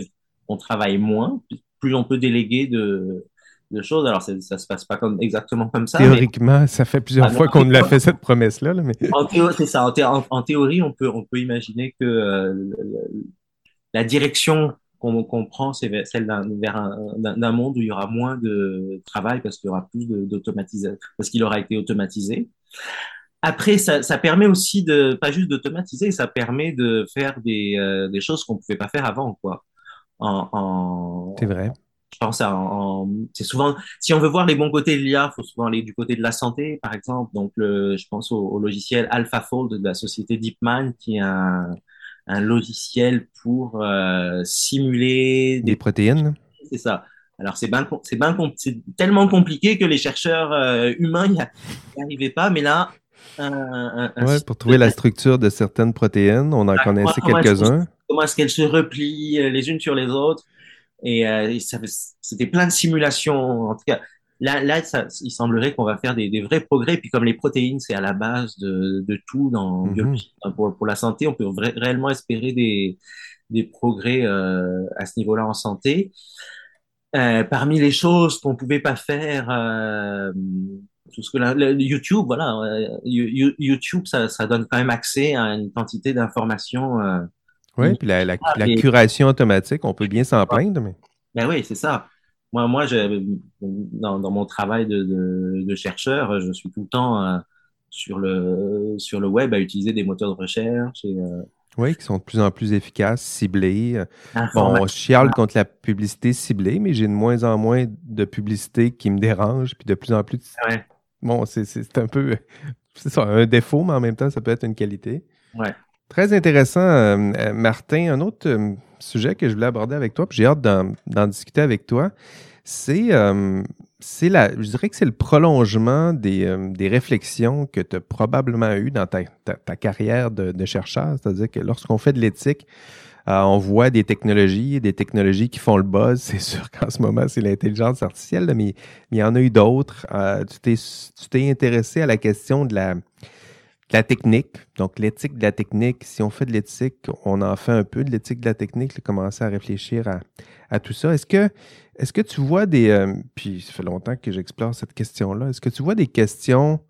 on travaille moins, plus on peut déléguer de, de choses. Alors, ça se passe pas comme, exactement comme ça. Théoriquement, ça fait plusieurs ah, fois qu'on a fait cette promesse-là. mais... En, théorie, on peut, on peut imaginer que euh, la direction qu'on comprend, c'est celle d'un monde où il y aura moins de travail parce qu'il y aura plus d'automatisation, parce qu'il aura été automatisé. Après, ça, ça, permet aussi de, pas juste d'automatiser, ça permet de faire des, euh, des choses qu'on ne pouvait pas faire avant, quoi. En, en c'est vrai. Je pense à, en, c'est souvent, si on veut voir les bons côtés de l'IA, faut souvent aller du côté de la santé, par exemple. Donc, le, je pense au, au logiciel AlphaFold de la société DeepMind, qui est un, un logiciel pour euh, simuler des, protéines. C'est ça. Alors c'est ben, ben, tellement compliqué que les chercheurs euh, humains n'y arrivaient pas, mais là. Un, ouais, pour trouver la structure de certaines protéines, on en connaissait quelques-uns. Comment est-ce qu'elles se replient euh, les unes sur les autres Et, euh, et c'était plein de simulations. En tout cas, Là, là ça, il semblerait qu'on va faire des, des, vrais progrès. Puis comme les protéines, c'est à la base de, de tout dans mhm. pour, pour, la santé, on peut réellement espérer des, des progrès euh, à ce niveau-là en santé. Euh, parmi les choses qu'on pouvait pas faire, euh, tout ce que la, YouTube, voilà, YouTube, ça, ça, donne quand même accès à une quantité d'informations. Oui, puis la, la, la, curation automatique, on peut bien s'en plaindre, mais. Ben oui, c'est ça. Moi, moi dans, dans, mon travail de, de, de, chercheur, je suis tout le temps euh, sur, le, sur le web à utiliser des moteurs de recherche. Et, euh, oui, qui sont de plus en plus efficaces, ciblés. Bon, on chiale contre la publicité ciblée, mais j'ai de moins en moins de publicité qui me dérange, puis de plus en plus. Ouais. Bon, c'est un peu. C'est ça, un défaut, mais en même temps, ça peut être une qualité. Ouais. Très intéressant, euh, Martin. Un autre sujet que je voulais aborder avec toi, puis j'ai hâte d'en discuter avec toi, c'est euh, la, je dirais que c'est le prolongement des, euh, des réflexions que tu as probablement eues dans ta, ta, carrière de, chercheur. C'est-à-dire que lorsqu'on fait de l'éthique, euh, on voit des technologies, des technologies qui font le buzz. C'est sûr qu'en ce moment, c'est l'intelligence artificielle, mais, il y en a eu d'autres. Euh, tu t'es intéressé à la question de la, la technique, donc l'éthique de la technique, si on fait de l'éthique, on en fait un peu de l'éthique de la technique, commencer à réfléchir à, à tout ça. Est-ce que, est-ce que tu vois des, euh, puis ça fait longtemps que j'explore cette question-là, est-ce que tu vois des questions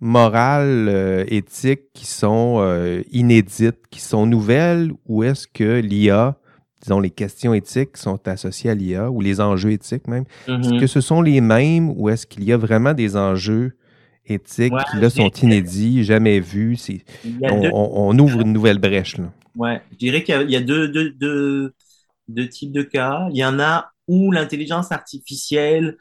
morales, euh, éthiques qui sont euh, inédites, qui sont nouvelles, ou est-ce que l'IA, disons les questions éthiques sont associées à l'IA, ou les enjeux éthiques même, est-ce mm-hmm. que ce sont les mêmes, ou est-ce qu'il y a vraiment des enjeux éthiques qui là sont inédits, jamais vus. On, ouvre une nouvelle brèche. Là. Ouais, je dirais qu'il y a, deux, deux, deux, deux, types de cas. Il y en a où l'intelligence artificielle,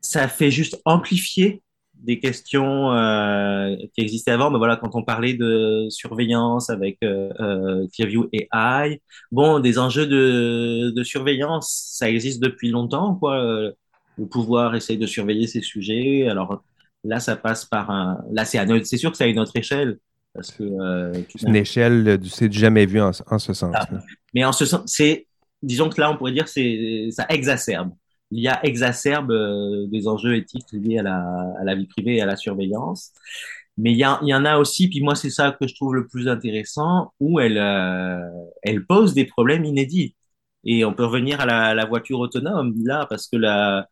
ça fait juste amplifier des questions euh, qui existaient avant. Mais voilà, quand on parlait de surveillance avec euh, euh, Clearview AI, bon, des enjeux de, de surveillance, ça existe depuis longtemps, quoi. Le pouvoir essaye de surveiller ces sujets. Alors, Là, ça passe par un. Là, c'est c'est sûr que c'est à une autre échelle. Parce que. Euh, c'est une échelle du c'est jamais vu en, ce sens. Mais en ce sens, c'est disons que là, on pourrait dire c'est ça exacerbe. L'IA exacerbe euh, des enjeux éthiques liés à la, à la vie privée et à la surveillance. Mais il y, y, en a aussi, puis moi c'est ça que je trouve le plus intéressant, où elle, euh, elle pose des problèmes inédits. Et on peut revenir à la, la voiture autonome là, parce que la,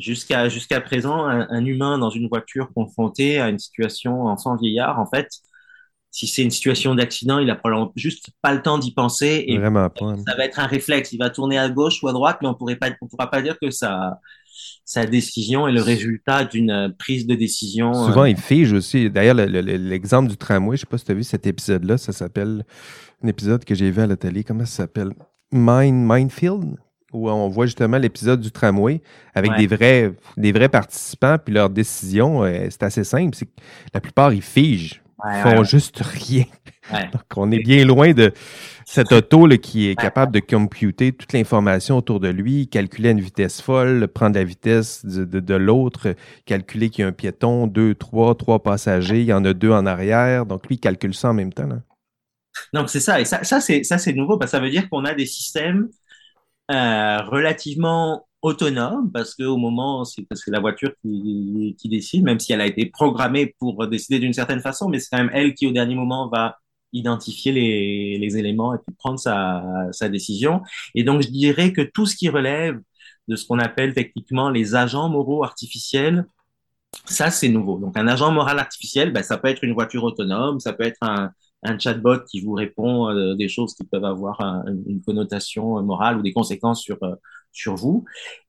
jusqu'à jusqu'à présent, un, un, humain dans une voiture confronté à une situation enfant-vieillard, en fait, si c'est une situation d'accident, il a probablement juste pas le temps d'y penser et Vraiment pas. ça va être un réflexe. Il va tourner à gauche ou à droite, mais on pourrait pas, on pourra pas dire que sa sa décision est le résultat d'une prise de décision. Souvent, il fige aussi. D'ailleurs, l'exemple du tramway, je sais pas si tu as vu cet épisode-là, ça s'appelle un épisode que j'ai vu à la télé. Comment ça s'appelle? Mind Mindfield où on voit justement l'épisode du tramway avec Ouais. des vrais des vrais participants puis leur décision euh, c'est assez simple c'est que la plupart ils figent. Ouais, ils font ouais, juste rien. Donc on est bien loin de cet auto là, qui est capable de computer toute l'information autour de lui calculer à une vitesse folle prendre la vitesse de, de- de l'autre calculer qu'il y a un piéton deux trois trois passagers il y en a deux en arrière. Donc lui il calcule ça en même temps là. Donc c'est ça, et ça, ça c'est ça c'est nouveau parce que ça veut dire qu'on a des systèmes euh, relativement autonomes parce que au moment c'est la voiture qui, qui décide, même si elle a été programmée pour décider d'une certaine façon, mais c'est quand même elle qui au dernier moment va identifier les, les éléments et puis prendre sa, sa décision. Et donc je dirais que tout ce qui relève de ce qu'on appelle techniquement les agents moraux artificiels, ça c'est nouveau. Donc un agent moral artificiel, ben, ça peut être une voiture autonome, ça peut être un, un chatbot qui vous répond euh, des choses qui peuvent avoir un- une connotation euh, morale ou des conséquences sur euh, sur vous.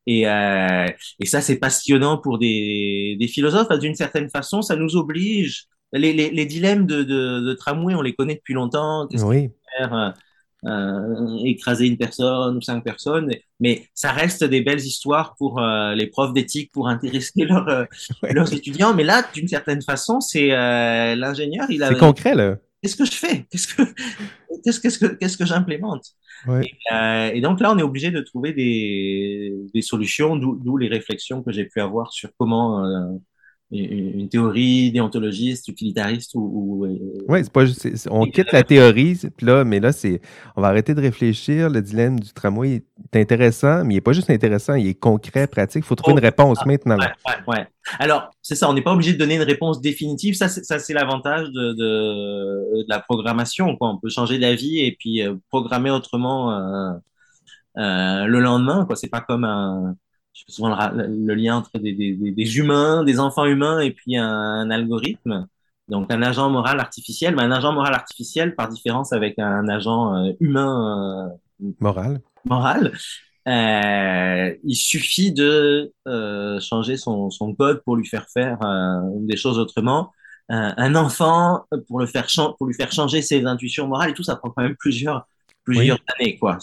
Et, euh, et ça, c'est passionnant pour des, des philosophes. que D'une certaine façon, ça nous oblige. Les, les, les dilemmes de, de, de tramway, on les connaît depuis longtemps. Qu'est-ce oui faire euh, écraser une personne ou cinq personnes, mais ça reste des belles histoires pour euh, les profs d'éthique pour intéresser leurs euh, Ouais. leurs étudiants. Mais là, d'une certaine façon, c'est euh, l'ingénieur. Il a c'est concret là qu'est-ce que je fais? Qu'est-ce que qu'est-ce qu'est-ce que qu'est-ce que j'implémente? Ouais. et, euh, et donc là, on est obligé de trouver des des solutions, d'où d'où les réflexions que j'ai pu avoir sur comment euh, une une théorie déontologiste, utilitariste ou, ou euh, Oui, c'est pas juste. on quitte la théorie, puis là, mais là, c'est. On va arrêter de réfléchir. Le dilemme du tramway est intéressant, mais il n'est pas juste intéressant, il est concret, pratique. Il faut trouver Oh, une réponse maintenant. Ouais, ouais, ouais. Alors, c'est ça, on n'est pas obligé de donner une réponse définitive. Ça, c'est, ça, c'est l'avantage de, de, de la programmation. Quoi. On peut changer d'avis et puis euh, programmer autrement euh, euh, le lendemain. Quoi. C'est pas comme un. Je fais souvent le, lien entre des, des, des, humains, des enfants humains et puis un, un algorithme. Donc, un agent moral artificiel, mais un agent moral artificiel, par différence avec un agent euh, humain euh, Morale. moral, euh, il suffit de changer son, son code pour lui faire faire des choses autrement. Un, enfant, pour le faire pour lui faire changer ses intuitions morales et tout, ça prend quand même plusieurs plusieurs années, quoi.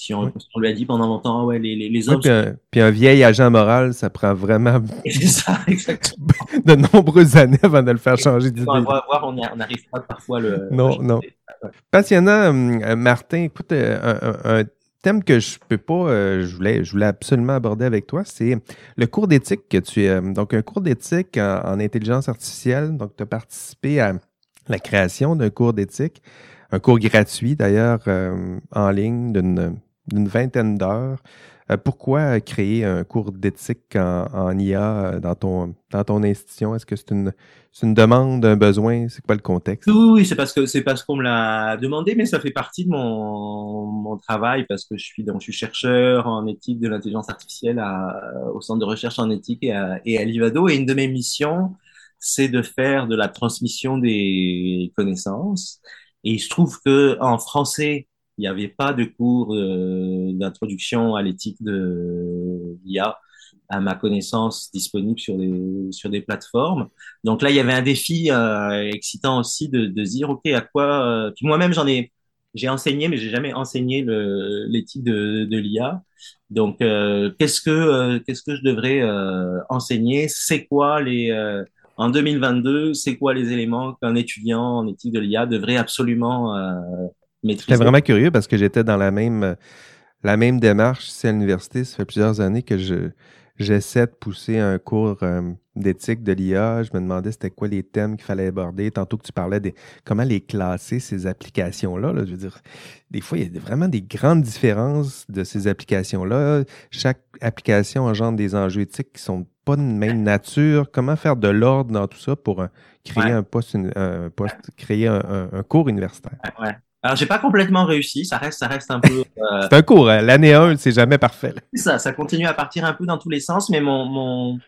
Si on, Oui. si on lui a dit pendant longtemps, ah ouais, les, les, les Oui, puis, un, puis un vieil agent moral, ça prend vraiment c'est ça, exactement. de nombreuses années avant de le faire changer d'idée. On va voir, on n'arrive pas parfois le. Non, changer. non. Passionnant, hum, euh, Martin. Écoute, euh, un, un- un thème que je peux pas, euh, je voulais, je voulais absolument aborder avec toi, c'est le cours d'éthique que tu es. Donc, un cours d'éthique en, en intelligence artificielle. Donc, tu as participé à la création d'un cours d'éthique, un cours gratuit d'ailleurs euh, en ligne d'une d'une vingtaine d'heures. Euh, pourquoi créer un cours d'éthique en, en IA euh, dans ton dans ton institution? Est-ce que c'est une c'est une demande, un besoin? C'est quoi le contexte? Oui, c'est parce que c'est parce qu'on me l'a demandé, mais ça fait partie de mon, mon travail parce que je suis donc je suis chercheur en éthique de l'intelligence artificielle à, au centre de recherche en éthique et à, et à l'Ivado. Et une de mes missions, c'est de faire de la transmission des connaissances. Et il se trouve que en français, il n'y avait pas de cours euh, d'introduction à l'éthique de l'IA à ma connaissance disponible sur des plateformes. Donc là, il y avait un défi euh, excitant aussi de, de dire, OK, à quoi... euh, moi-même, j'en ai... J'ai enseigné, mais j'ai jamais enseigné l'éthique de, de l'IA. Donc, qu'est-ce que qu'est-ce que je devrais enseigner? C'est quoi les en 2022 C'est quoi les éléments qu'un étudiant en éthique de l'IA devrait absolument J'étais vraiment curieux parce que j'étais dans la même, la même démarche ici à l'université. Ça fait plusieurs années que je, j'essaie de pousser un cours euh, d'éthique de l'IA. Je me demandais c'était quoi les thèmes qu'il fallait aborder. Tantôt que tu parlais de comment les classer, ces applications-là. Je veux dire, des fois, il y a vraiment des grandes différences de ces applications-là. Chaque application engendre des enjeux éthiques qui sont pas de même nature. Comment faire de l'ordre dans tout ça pour euh, créer un poste, un poste créer un, cours universitaire? Ouais. Alors, j'ai pas complètement réussi. Ça reste, ça reste un peu. Euh, c'est un cours. Hein. L'année 1, c'est jamais parfait. Ça, ça continue à partir un peu dans tous les sens, mais mon, mon,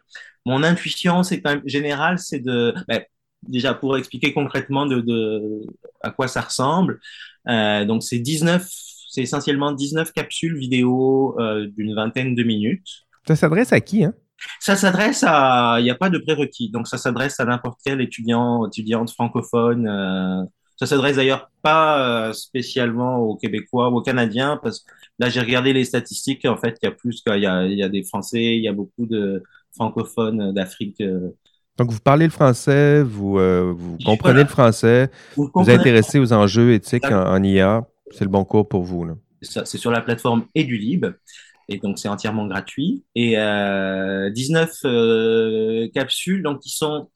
mon intuition, c'est quand même général, c'est de. Ben, déjà, pour expliquer concrètement de, de à quoi ça ressemble. Euh, donc, c'est 19, c'est essentiellement 19 capsules vidéo euh, d'une vingtaine de minutes. Ça s'adresse à qui, hein? Ça s'adresse à, il n'y a pas de prérequis, donc ça s'adresse à n'importe quel étudiant, étudiante francophone, euh, ça s'adresse d'ailleurs pas euh, spécialement aux Québécois ou aux Canadiens, parce que là, j'ai regardé les statistiques. En fait, il y a plus qu'il y a, il y a des Français, il y a beaucoup de francophones d'Afrique. Euh. Donc, vous parlez le français, vous, euh, vous comprenez le français, vous, vous intéressez aux enjeux éthiques en, IA. C'est le bon cours pour vous. C'est sur la plateforme EduLib. Et donc, c'est entièrement gratuit. Et euh, 19 capsules, donc, qui sont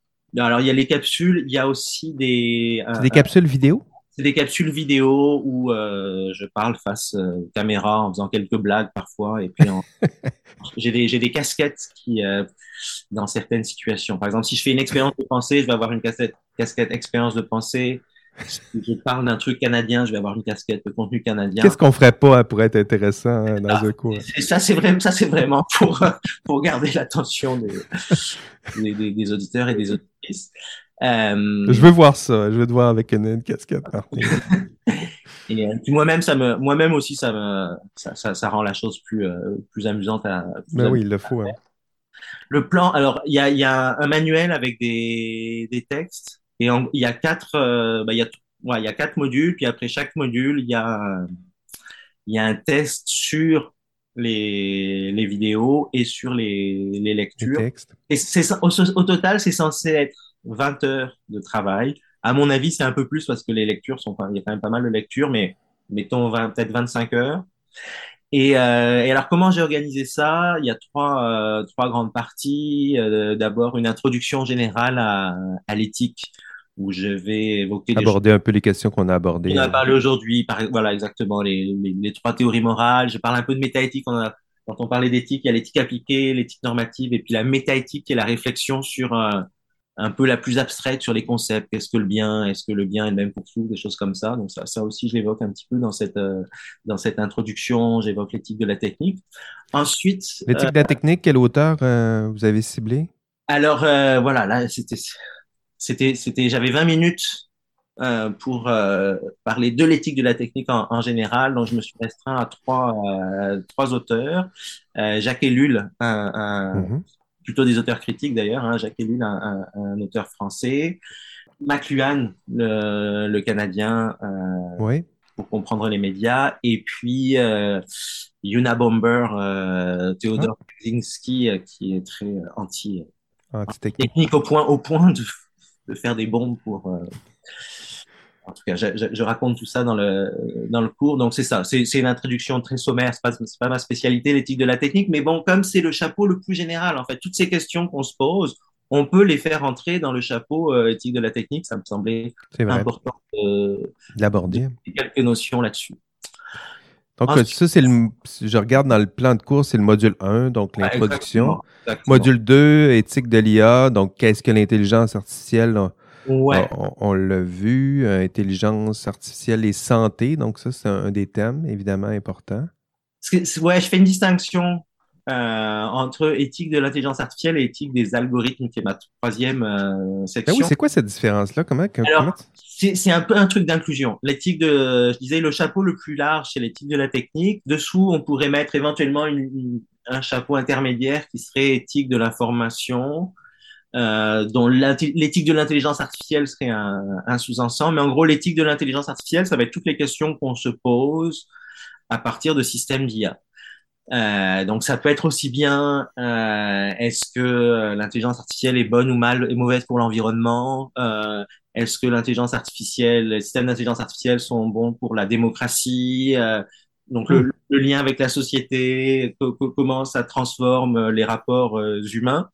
alors, il y a les capsules, il y a aussi des... C'est des capsules vidéo? C'est des capsules vidéo où euh, je parle face euh, caméra en faisant quelques blagues parfois. Et puis, j'ai des, des casquettes qui, euh, dans certaines situations. Par exemple, si je fais une expérience de pensée, je vais avoir une casquette, casquette expérience de pensée. Je parle d'un truc canadien, je vais avoir une casquette de contenu canadien. Qu'est-ce qu'on ferait pas pour être intéressant hein, dans ah, un cours? Ça, c'est vraiment, ça, c'est vraiment pour pour garder l'attention des, des, des, auditeurs et des auditrices. Euh... Je veux voir ça. Je veux te voir avec une, casquette et euh, moi-même, ça me, moi-même aussi, ça me, ça, ça, ça rend la chose plus euh, plus amusante à. Mais ben oui, il le faut. Hein. Le plan. Alors, il y a, y a un manuel avec des des textes et il y a quatre, euh, bah, il, y a, ouais, il y a quatre modules, puis après chaque module, il y a, il y a un test sur les, les vidéos et sur les, les lectures. et c'est, au, au total, c'est censé être 20 heures de travail. À mon avis, c'est un peu plus parce que les lectures sont, il y a quand même pas mal de lectures, mais mettons peut-être 25 heures. Et, euh, et, alors, comment j'ai organisé ça? Il y a trois, euh, trois grandes parties. Euh, D'abord, une introduction générale à, à l'éthique où je vais évoquer aborder un peu les questions qu'on a abordées. On a parlé aujourd'hui, voilà exactement les, les, trois théories morales. Je parle un peu de métaéthique. On a, quand on parlait d'éthique, il y a l'éthique appliquée, l'éthique normative, et puis la métaéthique qui est la réflexion sur euh, un peu la plus abstraite sur les concepts. Qu'est-ce que le bien Est-ce que le bien est le même pour tous Des choses comme ça. Donc ça, ça aussi, je l'évoque un petit peu dans cette euh, dans cette introduction. J'évoque l'éthique de la technique. Ensuite, l'éthique de la technique, quel auteur euh, vous avez ciblé Alors voilà, là c'était c'était, c'était, j'avais 20 minutes euh, pour euh, parler de l'éthique de la technique en, en, général. Donc, je me suis restreint à trois, euh, trois auteurs. Euh, Jacques Ellul, un, un mhm. plutôt des auteurs critiques d'ailleurs. Hein, Jacques Ellul, un, un, auteur français. McLuhan, le, le Canadien. Euh, oui. Pour comprendre les médias. Et puis, Yuna Bomber, Théodore Kaczynski, qui est très anti, anti technique au point, au point de de faire des bombes pour. Euh, en tout cas, je, je, raconte tout ça dans le, dans le cours. Donc, c'est ça. C'est une introduction très sommaire. C'est pas, pas ma spécialité, l'éthique de la technique. Mais bon, comme c'est le chapeau le plus général, en fait, toutes ces questions qu'on se pose, on peut les faire entrer dans le chapeau euh, éthique de la technique. Ça me semblait important d'aborder quelques notions là-dessus. Donc, ça, c'est le, je regarde dans le plan de cours, c'est le module 1, donc l'introduction. Module 2, éthique de l'IA, donc qu'est-ce que l'intelligence artificielle? Ouais. On, l'a vu, euh, intelligence artificielle et santé, donc ça, c'est un des thèmes évidemment importants. Ouais, je fais une distinction entre éthique de l'intelligence artificielle et éthique des algorithmes, qui est ma troisième euh, section. Ah oui, c'est quoi cette différence-là? Comment, Alors, c'est un peu un truc d'inclusion. L'éthique de, je disais, le chapeau le plus large, c'est l'éthique de la technique. Dessous, on pourrait mettre éventuellement une, un chapeau intermédiaire qui serait éthique de l'information, euh, dont l'éthique de l'intelligence artificielle serait un, un sous-ensemble. Mais en gros, l'éthique de l'intelligence artificielle, ça va être toutes les questions qu'on se pose à partir de systèmes d'IA. Euh, donc ça peut être aussi bien euh, est-ce que euh, l'intelligence artificielle est bonne ou mal et mauvaise pour l'environnement? Euh, Est-ce que l'intelligence artificielle, les systèmes d'intelligence artificielle sont bons pour la démocratie? Euh, Donc le, le, lien avec la société, comment ça transforme les rapports humains?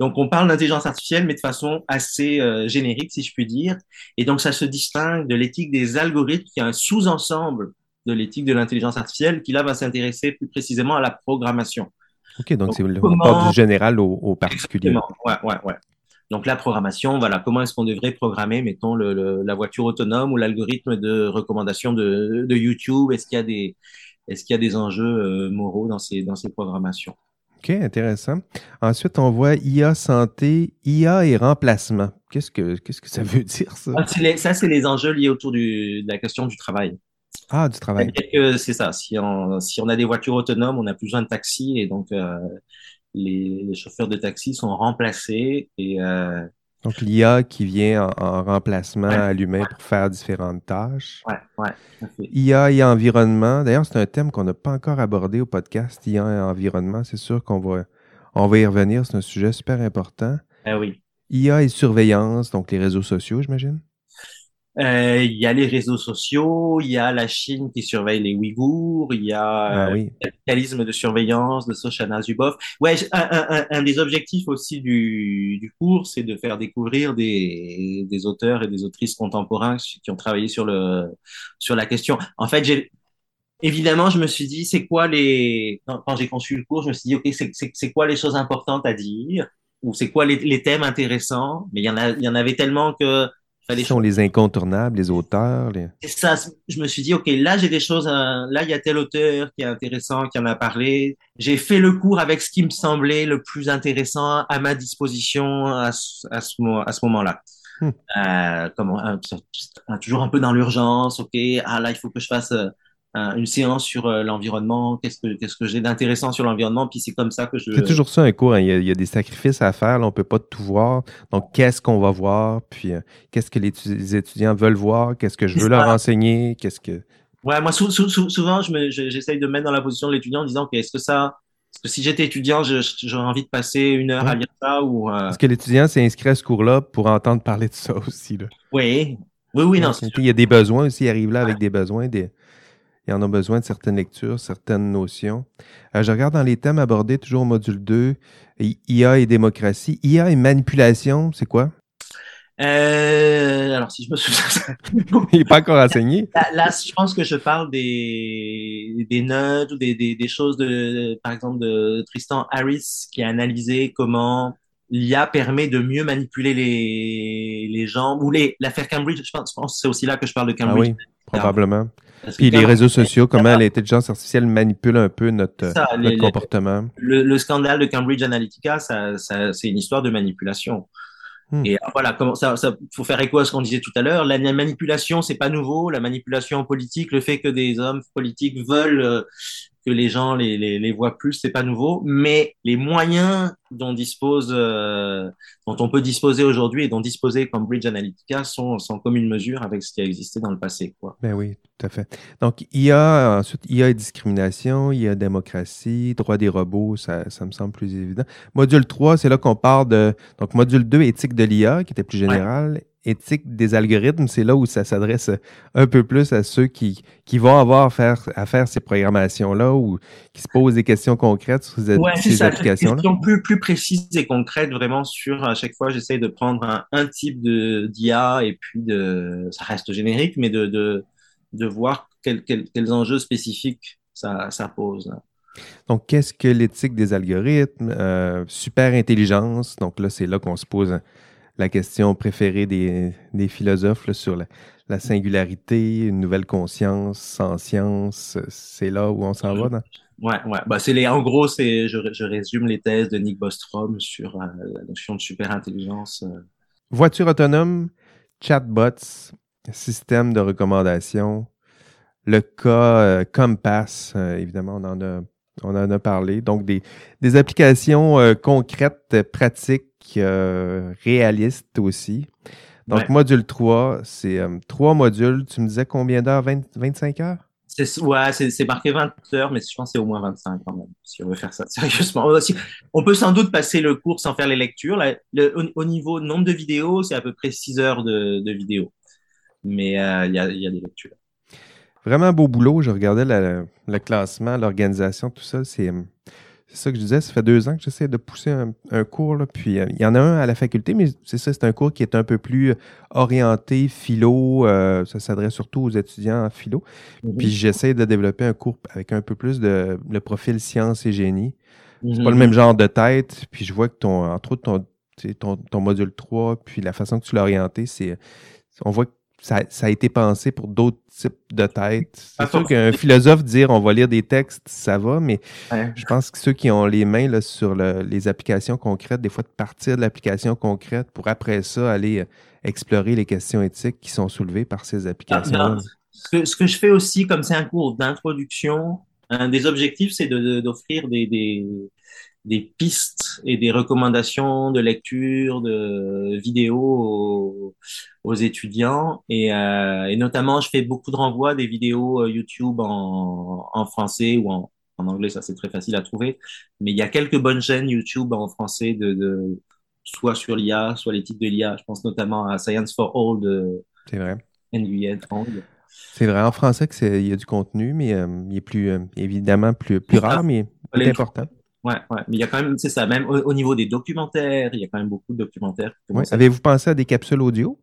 Donc, on parle d'intelligence artificielle, mais de façon assez euh, générique, si je puis dire. Et donc, ça se distingue de l'éthique des algorithmes, qui est un sous-ensemble de l'éthique de l'intelligence artificielle, qui là va s'intéresser plus précisément à la programmation. OK, donc, c'est le comment... du général au, particulier. Ouais, ouais, ouais. Donc la programmation, voilà, comment est-ce qu'on devrait programmer, mettons, le, la voiture autonome ou l'algorithme de recommandation de, de YouTube? Est-ce qu'il y a des, est-ce qu'il y a des enjeux euh, moraux dans ces, dans ces programmations? OK, intéressant. Ensuite, on voit IA santé, IA et remplacement. Qu'est-ce que, qu'est-ce que ça veut dire, ça? Ah, ça, c'est les enjeux liés autour du, de la question du travail. Ah, du travail. C'est ça. Si on, si on a des voitures autonomes, on n'a plus besoin de taxi et donc euh, les, les, chauffeurs de taxi sont remplacés et euh, donc, l'IA qui vient en, remplacement à l'humain pour faire différentes tâches. Ouais, ouais. IA et environnement. D'ailleurs, c'est un thème qu'on n'a pas encore abordé au podcast, IA et environnement. C'est sûr qu'on va, on va y revenir. C'est un sujet super important. Ah oui. IA et surveillance, donc les réseaux sociaux, j'imagine? Euh, il y a les réseaux sociaux, il y a la Chine qui surveille les Ouïghours, il y a ah euh, le capitalisme de surveillance de Soshana Zuboff. Ouais, un, un, des objectifs aussi du, du cours, c'est de faire découvrir des, des auteurs et des autrices contemporains qui ont travaillé sur le sur la question. En fait, j'ai évidemment, je me suis dit, c'est quoi les quand, j'ai conçu le cours, je me suis dit, ok, c'est quoi les choses importantes à dire? Ou c'est quoi les, les thèmes intéressants? Mais il y en a, il y en avait tellement que ce sont les incontournables, les auteurs. C'est ça. Je me suis dit, OK, là, j'ai des choses. Là, il y a tel auteur qui est intéressant, qui en a parlé. J'ai fait le cours avec ce qui me semblait le plus intéressant à ma disposition à, ce, à ce moment-là. Hmm. Euh, euh, toujours un peu dans l'urgence. OK, ah là, il faut que je fasse euh, une séance sur euh, l'environnement, qu'est-ce que, qu'est-ce que j'ai d'intéressant sur l'environnement, puis c'est comme ça que je... C'est toujours ça un cours, hein. il, y a, des sacrifices à faire, là, on peut pas tout voir, donc qu'est-ce qu'on va voir, puis euh, qu'est-ce que les, étudiants veulent voir, qu'est-ce que je veux leur enseigner, qu'est-ce que... Ouais, moi souvent je me, j'essaye de me mettre dans la position de l'étudiant en disant, est-ce que ça... Est-ce que si j'étais étudiant, j'aurais envie de passer une heure à lire ça ou... Euh... Est-ce que l'étudiant s'est inscrit à ce cours-là pour entendre parler de ça aussi, là? Oui, oui, oui, non. Il y a des besoins aussi, il arrive là avec des besoins, des il en a besoin de certaines lectures, certaines notions. Euh, je regarde dans les thèmes abordés, toujours au module 2, IA et démocratie. IA et manipulation, c'est quoi? Euh, alors, si je me souviens. Il n'est pas encore enseigné. Là, je pense que je parle des, des notes ou des, des, des, choses de, par exemple, de Tristan Harris qui a analysé comment l'IA permet de mieux manipuler les, les gens ou les, l'affaire Cambridge. Je pense, je pense que c'est aussi là que je parle de ah Cambridge. Ah oui, probablement. Puis les réseaux sociaux, comment l'intelligence artificielle manipule un peu notre, notre comportement? Le, le, scandale de Cambridge Analytica, ça, ça, c'est une histoire de manipulation. Hmm. Et voilà, comment ça, ça, faut faire écho à ce qu'on disait tout à l'heure. La, manipulation, c'est pas nouveau. La manipulation politique, le fait que des hommes politiques veulent euh, que les gens les, les, les voient plus, c'est pas nouveau, mais les moyens dont dispose, euh, dont on peut disposer aujourd'hui et dont disposait Cambridge Analytica sont, sont comme une mesure avec ce qui a existé dans le passé. Quoi. Ben oui, tout à fait. Donc, il y a ensuite, il y a discrimination, il y a démocratie, droit des robots, ça, ça me semble plus évident. Module 3, c'est là qu'on parle de, donc module 2, éthique de l'IA, qui était plus général, éthique des algorithmes, c'est là où ça s'adresse un peu plus à ceux qui, qui vont avoir à faire, à faire ces programmations-là ou qui se posent des questions concrètes sur ces, ouais, ces applications-là. Questions plus, plus précises et concrètes, vraiment sur, à chaque fois, j'essaie de prendre un, un type d'IA et puis de, ça reste générique, mais de, de, de voir quels enjeux spécifiques ça, ça pose. Donc, qu'est-ce que l'éthique des algorithmes? Euh, super intelligence. Donc là, c'est là qu'on se pose la question préférée des, des philosophes sur la, la, singularité, une nouvelle conscience, sans science. C'est là où on s'en va. Non? Ouais, ouais. Bah, c'est les, en gros, c'est, je, je, résume les thèses de Nick Bostrom sur euh, la notion de super-intelligence. Euh. Voiture autonome, chatbots, système de recommandation, le cas euh, Compass, euh, évidemment, on en a on en a parlé. Donc, des, des applications euh, concrètes, pratiques, euh, réalistes aussi. Donc, module 3, c'est euh, trois modules. Tu me disais combien d'heures? 25 heures? C'est, ouais, c'est, marqué 20 heures, mais je pense que c'est au moins 25 quand même, si on veut faire ça sérieusement. On peut sans doute passer le cours sans faire les lectures. le, au, niveau nombre de vidéos, c'est à peu près 6 heures de, de vidéos. Mais il y, a, y a des lectures. Vraiment beau boulot. Je regardais le classement, l'organisation, tout ça. C'est c'est ça que je disais, ça fait deux ans que j'essaie de pousser un, cours. Là, puis euh, il y en a un à la faculté, mais c'est ça, c'est un cours qui est un peu plus orienté philo. Euh, ça s'adresse surtout aux étudiants en philo. Mhm. Puis j'essaie de développer un cours avec un peu plus de le profil sciences et génie. C'est pas le mhm. même genre de tête. Puis je vois que ton, entre autres, ton, ton, ton module 3, puis la façon que tu l'as orienté, c'est. On voit que ça, a été pensé pour d'autres types de têtes. C'est sûr qu'un philosophe dire on va lire des textes, ça va, mais je pense que ceux qui ont les mains là, sur les applications concrètes, des fois de partir de l'application concrète pour après ça aller euh, explorer les questions éthiques qui sont soulevées par ces applications. Ah, ce, que, je fais aussi, comme c'est un cours d'introduction, un des objectifs, c'est d'offrir des, des pistes et des recommandations de lecture, de vidéos aux, étudiants. Et, euh, et, notamment, je fais beaucoup de renvois des vidéos euh, YouTube en, en français ou en, en anglais, ça c'est très facile à trouver. Mais il y a quelques bonnes chaînes YouTube en français de, de soit sur l'IA, soit les types de l'IA. Je pense notamment à Science for All de C'est vrai. Nguyen C'est vrai, en français qu'il y a du contenu, mais euh, il est plus, euh, évidemment plus, plus rare, mais important. Ouais, ouais. Mais il y a quand même, c'est ça, même au, niveau des documentaires, il y a quand même beaucoup de documentaires. Avez-vous pensé à des capsules audio?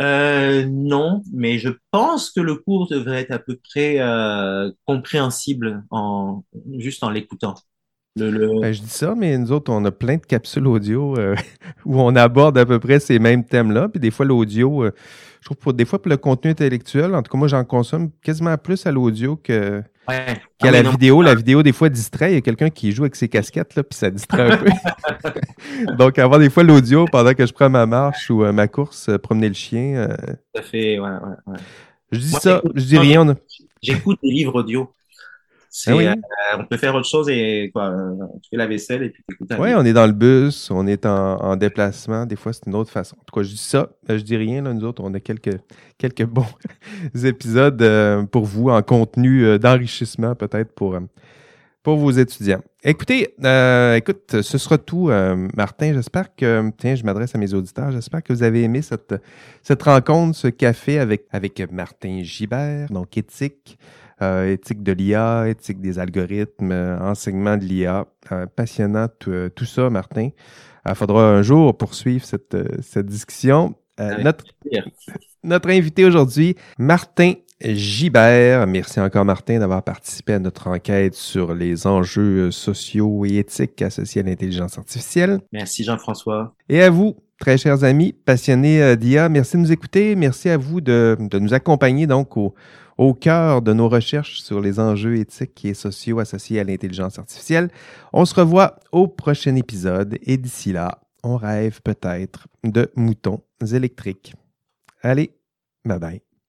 Euh, non, mais je pense que le cours devrait être à peu près euh, compréhensible en juste en l'écoutant. Le, ben, je dis ça, mais nous autres, on a plein de capsules audio euh, où on aborde à peu près ces mêmes thèmes-là. Puis des fois, l'audio, euh, je trouve pour des fois pour le contenu intellectuel, en tout cas, moi, j'en consomme quasiment plus à l'audio que qu'à ah la vidéo. La vidéo, des fois, distrait. Il y a quelqu'un qui joue avec ses casquettes, là, puis ça distrait un peu. Donc, avoir des fois l'audio pendant que je prends ma marche ou euh, ma course, promener le chien. Euh, ça fait, ouais, ouais, ouais. Je dis ça, je dis rien. J'écoute des livres audio. Ah oui. Euh, on peut faire autre chose et quoi, tu fais la vaisselle et puis tu écoutes. Oui, on est dans le bus, on est en, déplacement. Des fois, c'est une autre façon. En tout cas, je dis ça, je dis rien. Là, nous autres, on a quelques, quelques bons épisodes euh, pour vous en contenu euh, d'enrichissement peut-être pour, pour vos étudiants. Écoutez, écoute, ce sera tout, Martin. J'espère que, tiens, je m'adresse à mes auditeurs. J'espère que vous avez aimé cette, cette rencontre, ce café avec, avec Martin Gibert, donc éthique. Euh, éthique de l'IA, éthique des algorithmes, euh, enseignement de l'IA. Euh, passionnant tout, ça, Martin. Il faudra un jour poursuivre cette, cette discussion. notre, notre invité aujourd'hui, Martin Gibert. Merci encore, Martin, d'avoir participé à notre enquête sur les enjeux sociaux et éthiques associés à l'intelligence artificielle. Merci, Jean-François. Et à vous, très chers amis passionnés d'IA, merci de nous écouter. Merci à vous de, de nous accompagner donc au, au cœur de nos recherches sur les enjeux éthiques et sociaux associés à l'intelligence artificielle. On se revoit au prochain épisode et d'ici là, on rêve peut-être de moutons électriques. Allez, bye bye.